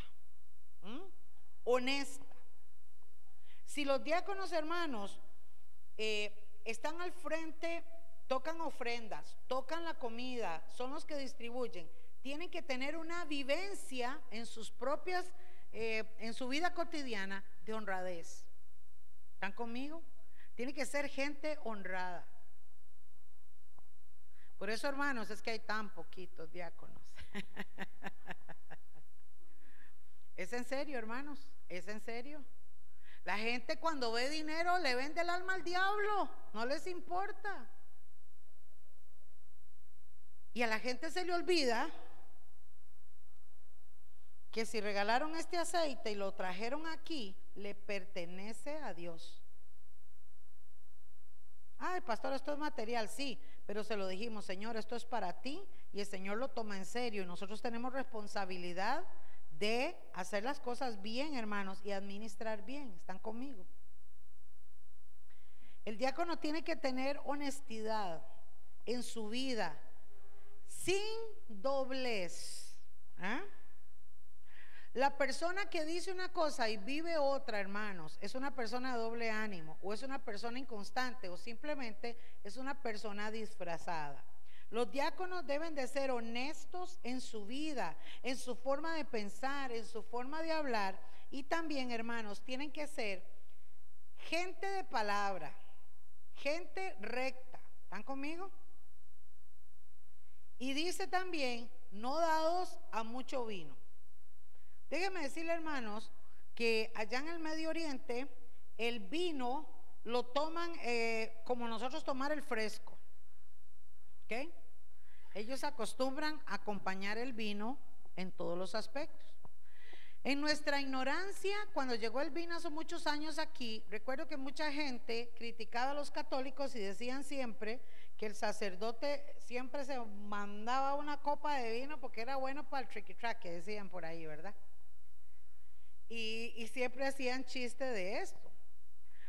Speaker 1: honesta. Si los diáconos hermanos eh, están al frente, tocan ofrendas, tocan la comida, son los que distribuyen, tienen que tener una vivencia en sus propias, eh, en su vida cotidiana de honradez. ¿Están conmigo? Tiene que ser gente honrada. Por eso, hermanos, es que hay tan poquitos diáconos. [laughs] ¿Es en serio, hermanos? ¿Es en serio? La gente cuando ve dinero le vende el alma al diablo, no les importa. Y a la gente se le olvida que si regalaron este aceite y lo trajeron aquí, le pertenece a Dios. Ay, pastor, esto es material, sí, pero se lo dijimos, Señor, esto es para ti y el Señor lo toma en serio y nosotros tenemos responsabilidad de hacer las cosas bien, hermanos, y administrar bien. ¿Están conmigo? El diácono tiene que tener honestidad en su vida, sin doblez. ¿eh? La persona que dice una cosa y vive otra, hermanos, es una persona de doble ánimo o es una persona inconstante o simplemente es una persona disfrazada. Los diáconos deben de ser honestos en su vida, en su forma de pensar, en su forma de hablar y también, hermanos, tienen que ser gente de palabra, gente recta. ¿Están conmigo? Y dice también, no dados a mucho vino. Déjenme decirle, hermanos, que allá en el Medio Oriente el vino lo toman eh, como nosotros tomar el fresco. ¿Ok? Ellos acostumbran acompañar el vino en todos los aspectos. En nuestra ignorancia, cuando llegó el vino hace muchos años aquí, recuerdo que mucha gente criticaba a los católicos y decían siempre que el sacerdote siempre se mandaba una copa de vino porque era bueno para el tricky track, que decían por ahí, ¿verdad? Y, siempre hacían chiste de esto.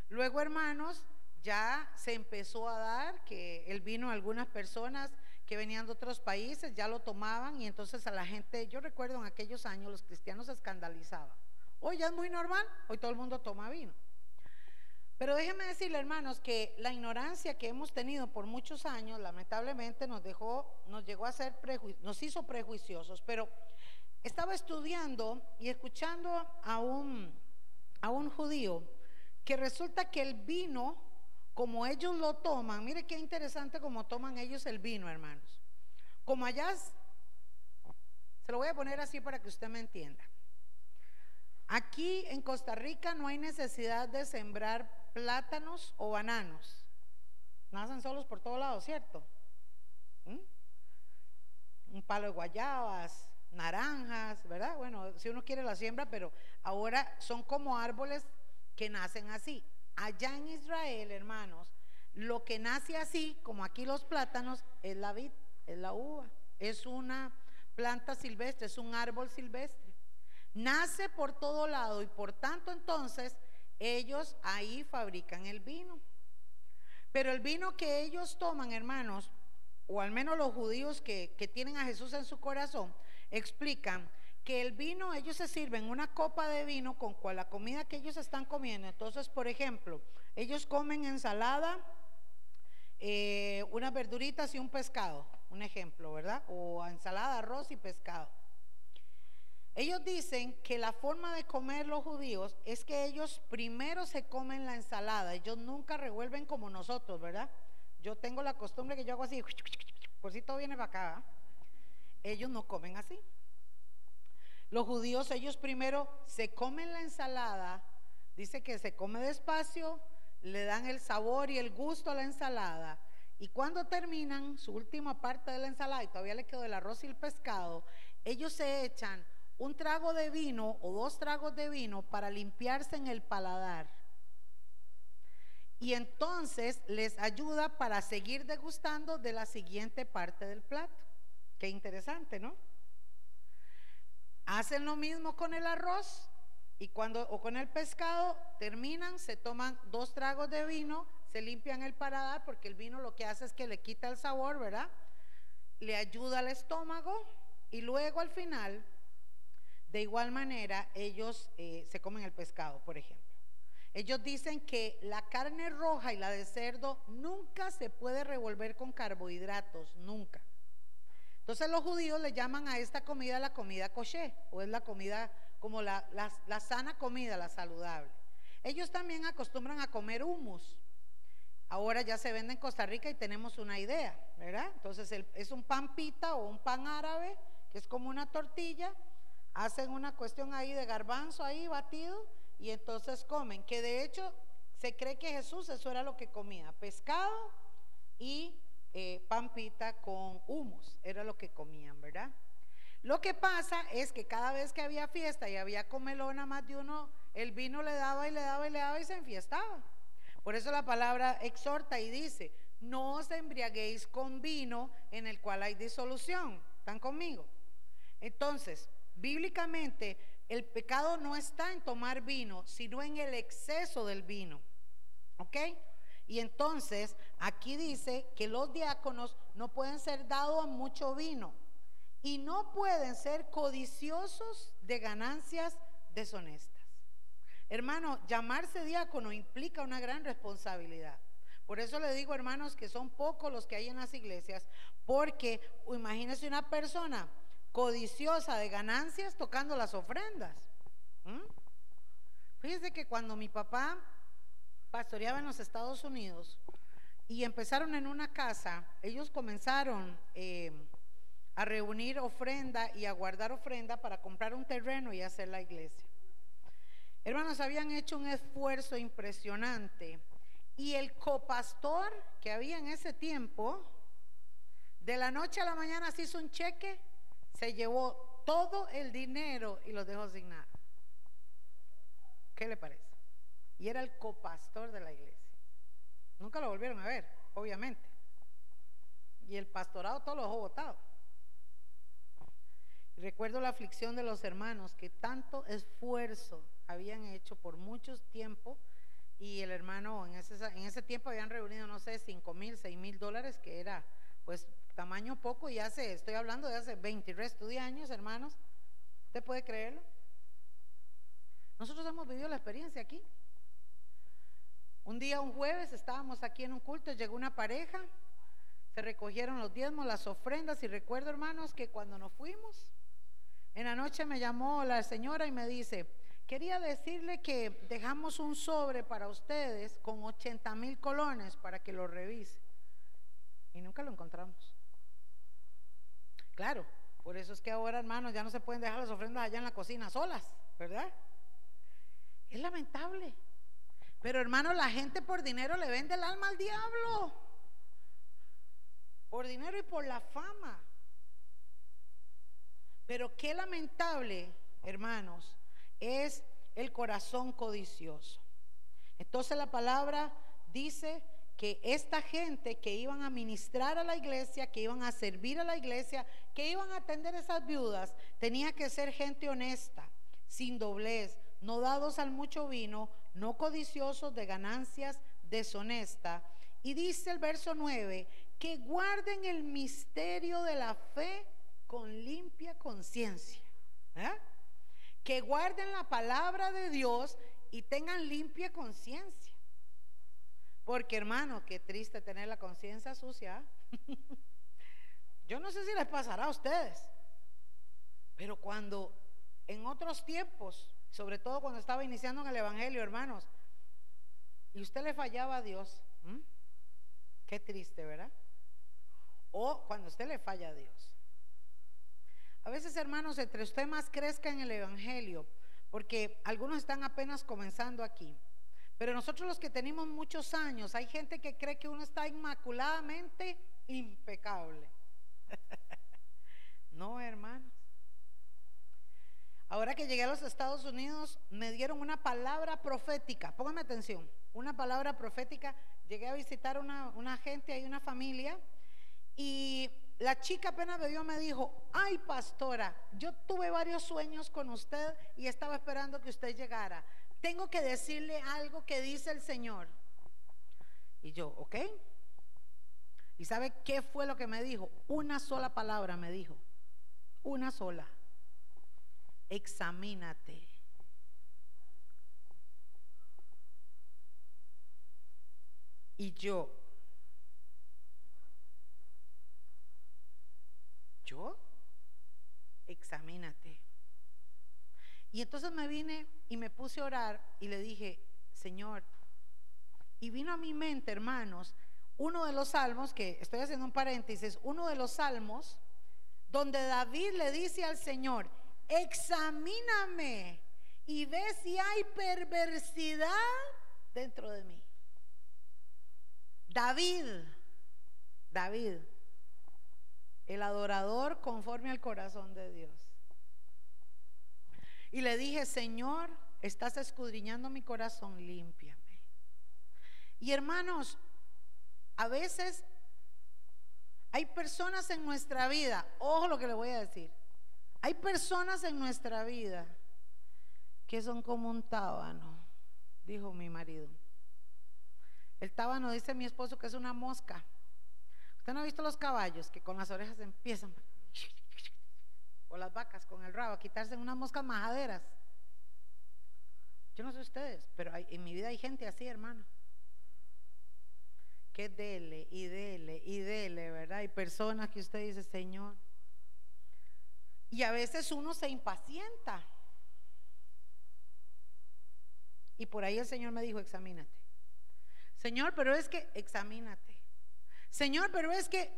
Speaker 1: Luego, hermanos, ya se empezó a dar que el vino a algunas personas que venían de otros países ya lo tomaban y entonces a la gente, yo recuerdo en aquellos años los cristianos se escandalizaban. Hoy ya es muy normal, hoy todo el mundo toma vino. Pero déjenme decirle, hermanos, que la ignorancia que hemos tenido por muchos años, lamentablemente, nos dejó, nos llegó a ser nos hizo prejuiciosos. Pero estaba estudiando y escuchando a un, a un judío que resulta que el vino, como ellos lo toman, mire qué interesante como toman ellos el vino, hermanos. Como allá, se lo voy a poner así para que usted me entienda. Aquí en Costa Rica no hay necesidad de sembrar plátanos o bananos. Nacen solos por todos lados, ¿cierto? ¿Mm? Un palo de guayabas, naranjas, ¿verdad? Bueno, si uno quiere la siembra, pero ahora son como árboles que nacen así. Allá en Israel, hermanos, lo que nace así, como aquí los plátanos, es la vid, es la uva, es una planta silvestre, es un árbol silvestre nace por todo lado y por tanto entonces ellos ahí fabrican el vino. Pero el vino que ellos toman, hermanos, o al menos los judíos que, tienen a Jesús en su corazón, explican que el vino, ellos se sirven una copa de vino con cual la comida que ellos están comiendo. Entonces, por ejemplo, ellos comen ensalada, eh, unas verduritas y un pescado, un ejemplo, ¿verdad? O ensalada, arroz y pescado. Ellos dicen que la forma de comer los judíos es que ellos primero se comen la ensalada, ellos nunca revuelven como nosotros, ¿verdad? Yo tengo la costumbre que yo hago así, [laughs] por si todo viene para acá. Ellos no comen así. Los judíos, ellos primero se comen la ensalada, dice que se come despacio, le dan el sabor y el gusto a la ensalada. Y cuando terminan su última parte de la ensalada y todavía le quedó el arroz y el pescado, ellos se echan un trago de vino o dos tragos de vino para limpiarse en el paladar. Y entonces les ayuda para seguir degustando de la siguiente parte del plato. Qué interesante, ¿no? Hacen lo mismo con el arroz y cuando o con el pescado terminan, se toman dos tragos de vino, se limpian el paladar porque el vino lo que hace es que le quita el sabor, ¿verdad? Le ayuda al estómago y luego al final de igual manera, ellos eh, se comen el pescado, por ejemplo. Ellos dicen que la carne roja y la de cerdo nunca se puede revolver con carbohidratos, nunca. Entonces los judíos le llaman a esta comida la comida kosher, o es la comida como la, sana comida, la saludable. Ellos también acostumbran a comer humus. Ahora ya se vende en Costa Rica y tenemos una idea, ¿verdad? Entonces es un pan pita o un pan árabe, que es como una tortilla, hacen una cuestión ahí de garbanzo ahí batido y entonces comen, que de hecho se cree que Jesús eso era lo que comía, pescado y eh, pampita con humus, era lo que comían, ¿verdad? Lo que pasa es que cada vez que había fiesta y había comelona más de uno, el vino le daba y le daba y le daba y se enfiestaba. Por eso la palabra exhorta y dice, no os embriaguéis con vino en el cual hay disolución. ¿Están conmigo? Entonces, Bíblicamente, el pecado no está en tomar vino, sino en el exceso del vino. ¿Ok? Y entonces, aquí dice que los diáconos no pueden ser dados a mucho vino y no pueden ser codiciosos de ganancias deshonestas. Hermano, llamarse diácono implica una gran responsabilidad. Por eso le digo, hermanos, que son pocos los que hay en las iglesias, porque imagínese una persona codiciosa de ganancias tocando las ofrendas. ¿Mm? Fíjense que cuando mi papá pastoreaba en los Estados Unidos y empezaron en una casa, ellos comenzaron eh, a reunir ofrenda y a guardar ofrenda para comprar un terreno y hacer la iglesia. Hermanos, habían hecho un esfuerzo impresionante y el copastor que había en ese tiempo, de la noche a la mañana se hizo un cheque se llevó todo el dinero y lo dejó nada. ¿Qué le parece? Y era el copastor de la iglesia. Nunca lo volvieron a ver, obviamente. y el pastorado todo lo dejó botado. Recuerdo la aflicción de los hermanos que tanto esfuerzo habían hecho por mucho tiempo y el hermano en ese, en ese tiempo habían reunido, no sé, cinco mil, seis mil dólares, que era pues tamaño poco y hace, estoy hablando de hace 20 y resto de años, hermanos. ¿Usted puede creerlo? Nosotros hemos vivido la experiencia aquí. Un día, un jueves, estábamos aquí en un culto, llegó una pareja, se recogieron los diezmos, las ofrendas y recuerdo, hermanos, que cuando nos fuimos, en la noche me llamó la señora y me dice, quería decirle que dejamos un sobre para ustedes con 80 mil colones para que lo revise. Y nunca lo encontramos. Claro, por eso es que ahora, hermanos, ya no se pueden dejar las ofrendas allá en la cocina solas, ¿verdad? Es lamentable. Pero hermano, la gente por dinero le vende el alma al diablo. Por dinero y por la fama. Pero qué lamentable, hermanos, es el corazón codicioso. Entonces la palabra dice que esta gente que iban a ministrar a la iglesia, que iban a servir a la iglesia, que iban a atender a esas viudas, tenía que ser gente honesta, sin doblez, no dados al mucho vino, no codiciosos de ganancias deshonesta. Y dice el verso 9, que guarden el misterio de la fe con limpia conciencia. ¿eh? Que guarden la palabra de Dios y tengan limpia conciencia. Porque hermano, qué triste tener la conciencia sucia. [laughs] Yo no sé si les pasará a ustedes, pero cuando en otros tiempos, sobre todo cuando estaba iniciando en el Evangelio, hermanos, y usted le fallaba a Dios, qué triste, ¿verdad? O cuando usted le falla a Dios. A veces, hermanos, entre usted más crezca en el Evangelio, porque algunos están apenas comenzando aquí. Pero nosotros los que tenemos muchos años, hay gente que cree que uno está inmaculadamente impecable. [laughs] no, hermanos. Ahora que llegué a los Estados Unidos, me dieron una palabra profética. Póngame atención, una palabra profética. Llegué a visitar una, una gente, hay una familia, y la chica apenas me vio, me dijo, ay pastora, yo tuve varios sueños con usted y estaba esperando que usted llegara tengo que decirle algo que dice el Señor. Y yo, ¿ok? ¿Y sabe qué fue lo que me dijo? Una sola palabra me dijo. Una sola. Examínate. Y yo, ¿yo? Examínate. Y entonces me vine y me puse a orar y le dije, Señor, y vino a mi mente, hermanos, uno de los salmos, que estoy haciendo un paréntesis, uno de los salmos, donde David le dice al Señor, examíname y ve si hay perversidad dentro de mí. David, David, el adorador conforme al corazón de Dios. Y le dije, Señor, estás escudriñando mi corazón, límpiame. Y hermanos, a veces hay personas en nuestra vida, ojo lo que le voy a decir, hay personas en nuestra vida que son como un tábano, dijo mi marido. El tábano dice mi esposo que es una mosca. ¿Usted no ha visto los caballos que con las orejas empiezan? o las vacas con el rabo a quitarse unas moscas majaderas. Yo no sé ustedes, pero en mi vida hay gente así, hermano. Que dele y dele y dele, ¿verdad? Hay personas que usted dice, Señor. Y a veces uno se impacienta. Y por ahí el Señor me dijo, examínate. Señor, pero es que, examínate. Señor, pero es que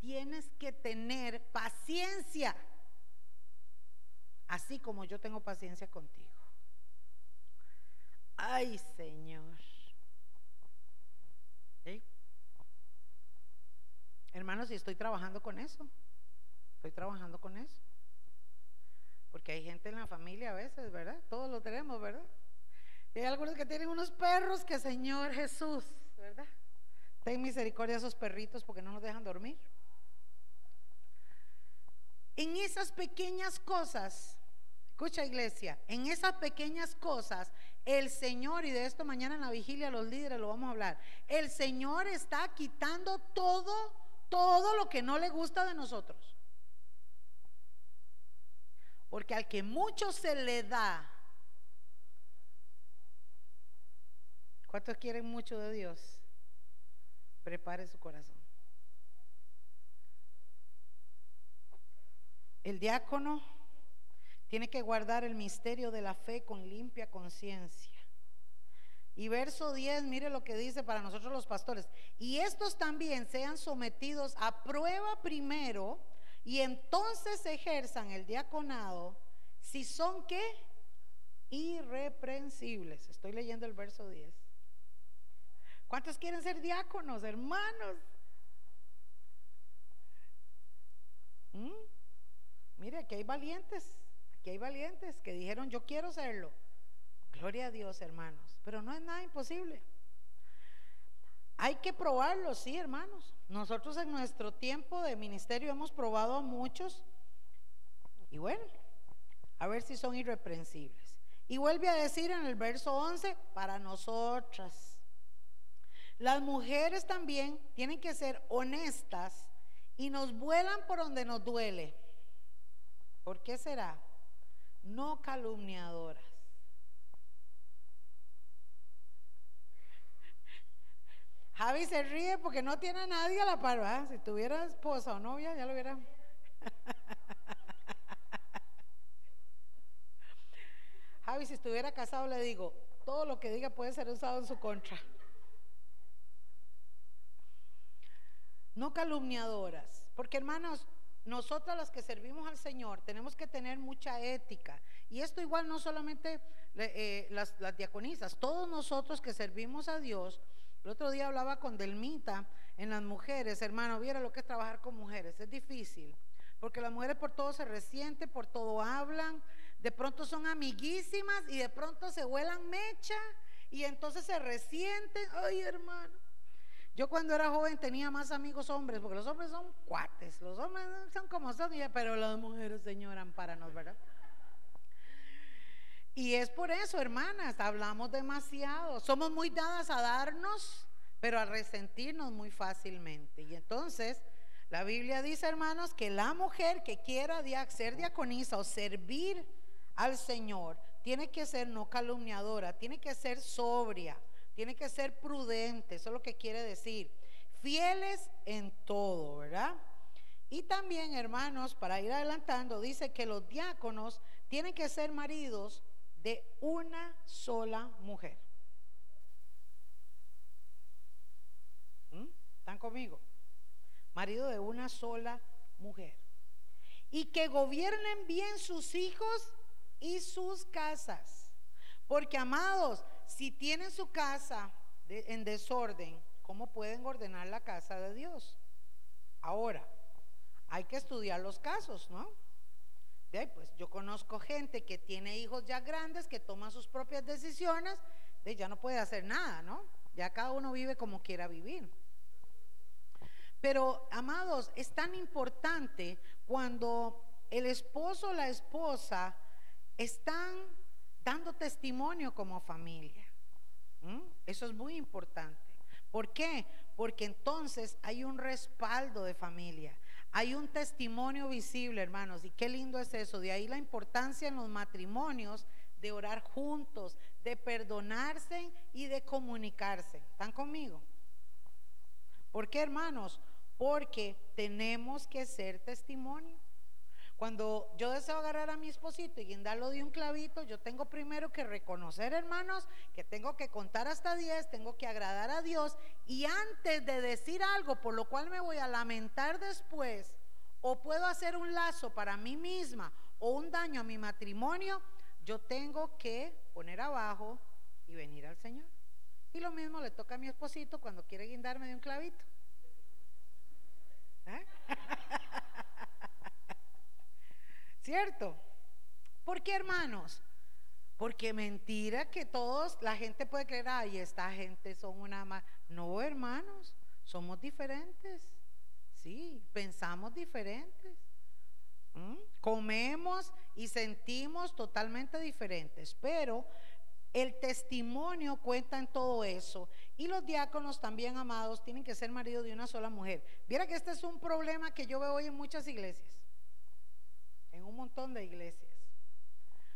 Speaker 1: tienes que tener paciencia así como yo tengo paciencia contigo. Ay, Señor. Hermanos, y estoy trabajando con eso. Estoy trabajando con eso. Porque hay gente en la familia a veces, ¿verdad? Todos lo tenemos, ¿verdad? Y hay algunos que tienen unos perros que, Señor Jesús, ¿verdad? Ten misericordia a esos perritos porque no nos dejan dormir. En esas pequeñas cosas, escucha iglesia, en esas pequeñas cosas, el Señor, y de esto mañana en la vigilia los líderes lo vamos a hablar, el Señor está quitando todo, todo lo que no le gusta de nosotros. Porque al que mucho se le da, ¿cuántos quieren mucho de Dios? Prepare su corazón. El diácono tiene que guardar el misterio de la fe con limpia conciencia. Y verso 10, mire lo que dice para nosotros los pastores. Y estos también sean sometidos a prueba primero y entonces ejerzan el diaconado si son qué? Irreprensibles. Estoy leyendo el verso 10. ¿Cuántos quieren ser diáconos, hermanos? ¿Mm? Mire, aquí hay valientes, aquí hay valientes que dijeron, yo quiero serlo. Gloria a Dios, hermanos. Pero no es nada imposible. Hay que probarlo, sí, hermanos. Nosotros en nuestro tiempo de ministerio hemos probado a muchos. Y bueno, a ver si son irreprensibles. Y vuelve a decir en el verso 11, para nosotras. Las mujeres también tienen que ser honestas y nos vuelan por donde nos duele. ¿Por qué será? No calumniadoras. Javi se ríe porque no tiene a nadie a la par, Si tuviera esposa o novia, ya lo hubiera. [laughs] Javi, si estuviera casado, le digo, todo lo que diga puede ser usado en su contra. No calumniadoras, porque hermanos, nosotras las que servimos al Señor tenemos que tener mucha ética. Y esto igual no solamente eh, las, las diaconisas, todos nosotros que servimos a Dios. El otro día hablaba con Delmita en las mujeres, hermano, viera lo que es trabajar con mujeres, es difícil. Porque las mujeres por todo se resienten, por todo hablan, de pronto son amiguísimas y de pronto se vuelan mecha y entonces se resienten. Ay, hermano. Yo cuando era joven tenía más amigos hombres, porque los hombres son cuates, los hombres son como son, pero las mujeres, señora, amparanos, ¿verdad? Y es por eso, hermanas, hablamos demasiado, somos muy dadas a darnos, pero a resentirnos muy fácilmente. Y entonces, la Biblia dice, hermanos, que la mujer que quiera ser diaconisa o servir al Señor tiene que ser no calumniadora, tiene que ser sobria tiene que ser prudente, eso es lo que quiere decir. Fieles en todo, ¿verdad? Y también, hermanos, para ir adelantando, dice que los diáconos tienen que ser maridos de una sola mujer. ¿Mm? ¿Están conmigo? Marido de una sola mujer. Y que gobiernen bien sus hijos y sus casas. Porque, amados, si tienen su casa en desorden, ¿cómo pueden ordenar la casa de Dios? Ahora, hay que estudiar los casos, ¿no? Pues yo conozco gente que tiene hijos ya grandes, que toma sus propias decisiones, de ya no puede hacer nada, ¿no? Ya cada uno vive como quiera vivir. Pero, amados, es tan importante cuando el esposo o la esposa están dando testimonio como familia. Eso es muy importante. ¿Por qué? Porque entonces hay un respaldo de familia, hay un testimonio visible, hermanos. Y qué lindo es eso. De ahí la importancia en los matrimonios de orar juntos, de perdonarse y de comunicarse. ¿Están conmigo? ¿Por qué, hermanos? Porque tenemos que ser testimonio. Cuando yo deseo agarrar a mi esposito y guindarlo de un clavito, yo tengo primero que reconocer, hermanos, que tengo que contar hasta 10, tengo que agradar a Dios y antes de decir algo por lo cual me voy a lamentar después, o puedo hacer un lazo para mí misma o un daño a mi matrimonio, yo tengo que poner abajo y venir al Señor. Y lo mismo le toca a mi esposito cuando quiere guindarme de un clavito. ¿Eh? [laughs] ¿Cierto? ¿Por qué, hermanos? Porque mentira que todos, la gente puede creer, ay, esta gente son una más. No, hermanos, somos diferentes. Sí, pensamos diferentes. ¿Mm? Comemos y sentimos totalmente diferentes, pero el testimonio cuenta en todo eso. Y los diáconos también, amados, tienen que ser marido de una sola mujer. Viera que este es un problema que yo veo hoy en muchas iglesias, montón de iglesias.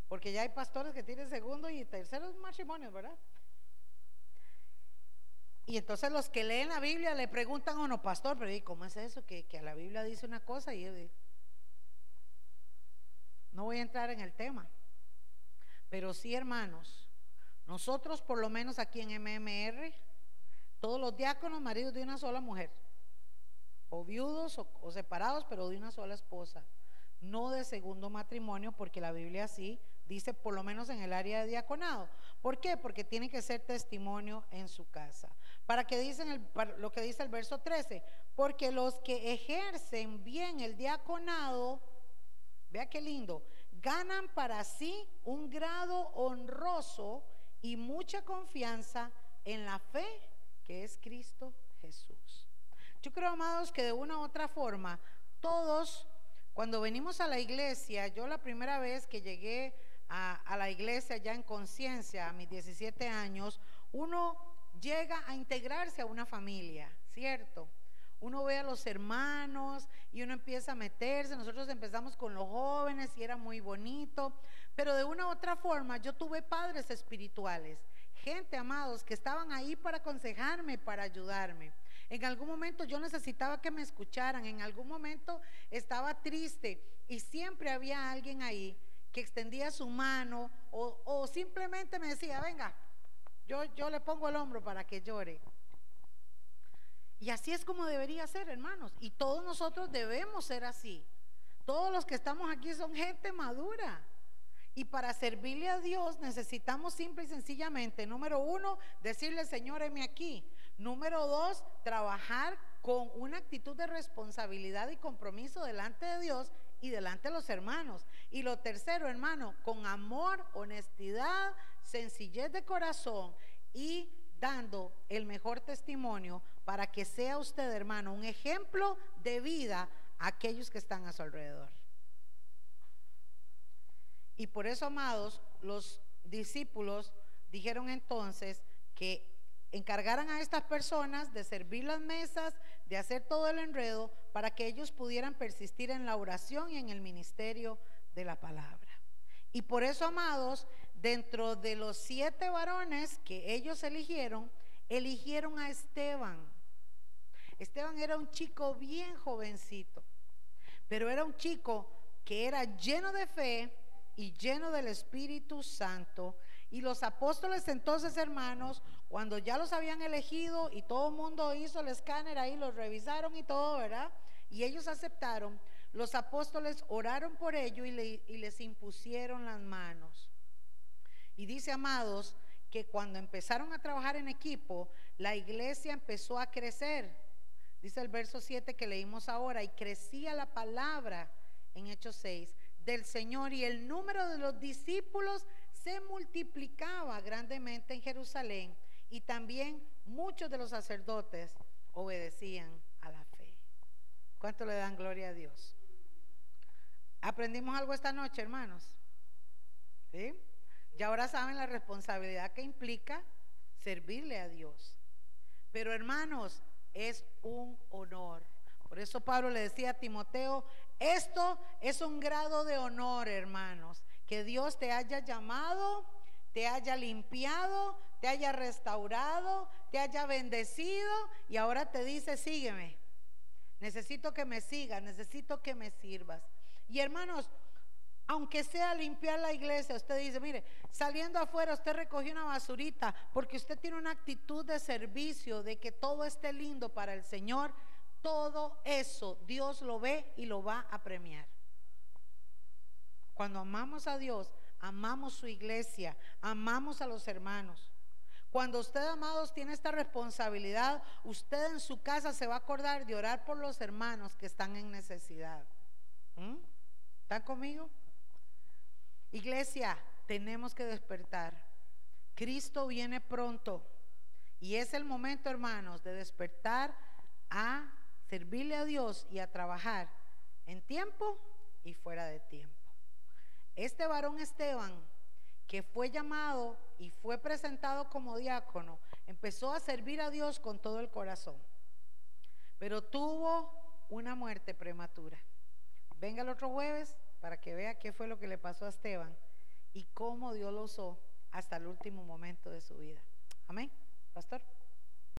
Speaker 1: Porque ya hay pastores que tienen segundo y tercero matrimonios, ¿verdad? Y entonces los que leen la Biblia le preguntan a uno, pastor, pero ¿cómo es eso? Que, que a la Biblia dice una cosa y yo no voy a entrar en el tema. Pero sí, hermanos, nosotros por lo menos aquí en MMR, todos los diáconos, maridos de una sola mujer, o viudos o, separados, pero de una sola esposa, no de segundo matrimonio, porque la Biblia sí dice, por lo menos en el área de diaconado. ¿Por qué? Porque tiene que ser testimonio en su casa. Para que dicen lo que dice el verso 13, porque los que ejercen bien el diaconado, vea qué lindo, ganan para sí un grado honroso y mucha confianza en la fe que es Cristo Jesús. Yo creo, amados, que de una u otra forma, todos, cuando venimos a la iglesia, yo la primera vez que llegué a, la iglesia ya en conciencia, a mis 17 años, uno llega a integrarse a una familia, ¿cierto? Uno ve a los hermanos y uno empieza a meterse. Nosotros empezamos con los jóvenes y era muy bonito. Pero de una u otra forma yo tuve padres espirituales, gente, amados, que estaban ahí para aconsejarme, para ayudarme. En algún momento yo necesitaba que me escucharan, en algún momento estaba triste y siempre había alguien ahí que extendía su mano o, simplemente me decía, venga, yo, yo le pongo el hombro para que llore. Y así es como debería ser, hermanos. Y todos nosotros debemos ser así. Todos los que estamos aquí son gente madura. Y para servirle a Dios necesitamos simple y sencillamente, número uno, decirle, Señor, heme aquí. Número dos, trabajar con una actitud de responsabilidad y compromiso delante de Dios y delante de los hermanos. Y lo tercero, hermano, con amor, honestidad, sencillez de corazón y dando el mejor testimonio para que sea usted, hermano, un ejemplo de vida a aquellos que están a su alrededor. Y por eso, amados, los discípulos dijeron entonces que encargaran a estas personas de servir las mesas, de hacer todo el enredo, para que ellos pudieran persistir en la oración y en el ministerio de la palabra. Y por eso, amados, dentro de los siete varones que ellos eligieron, eligieron a Esteban. Esteban era un chico bien jovencito, pero era un chico que era lleno de fe y lleno del Espíritu Santo. Y los apóstoles entonces, hermanos, cuando ya los habían elegido y todo el mundo hizo el escáner ahí, los revisaron y todo, ¿verdad? Y ellos aceptaron, los apóstoles oraron por ello y, y les impusieron las manos. Y dice, amados, que cuando empezaron a trabajar en equipo, la iglesia empezó a crecer. Dice el verso 7 que leímos ahora, y crecía la palabra en Hechos 6 del Señor y el número de los discípulos se multiplicaba grandemente en Jerusalén y también muchos de los sacerdotes obedecían a la fe. ¿Cuánto le dan gloria a Dios? ¿Aprendimos algo esta noche, hermanos? ¿Sí? Y ahora saben la responsabilidad que implica servirle a Dios. Pero hermanos, es un honor. Por eso Pablo le decía a Timoteo, esto es un grado de honor, hermanos, que Dios te haya llamado, te haya limpiado, te haya restaurado, te haya bendecido y ahora te dice, sígueme. Necesito que me sigas, necesito que me sirvas. Y hermanos, aunque sea limpiar la iglesia, usted dice, mire, saliendo afuera usted recogió una basurita porque usted tiene una actitud de servicio, de que todo esté lindo para el Señor todo eso Dios lo ve y lo va a premiar. Cuando amamos a Dios, amamos su iglesia, amamos a los hermanos. Cuando usted, amados, tiene esta responsabilidad, usted en su casa se va a acordar de orar por los hermanos que están en necesidad. ¿Mm? ¿Están conmigo? Iglesia, tenemos que despertar. Cristo viene pronto. Y es el momento, hermanos, de despertar a servirle a Dios y a trabajar en tiempo y fuera de tiempo. Este varón Esteban, que fue llamado y fue presentado como diácono, empezó a servir a Dios con todo el corazón, pero tuvo una muerte prematura. Venga el otro jueves para que vea qué fue lo que le pasó a Esteban y cómo Dios lo usó hasta el último momento de su vida. Amén, pastor.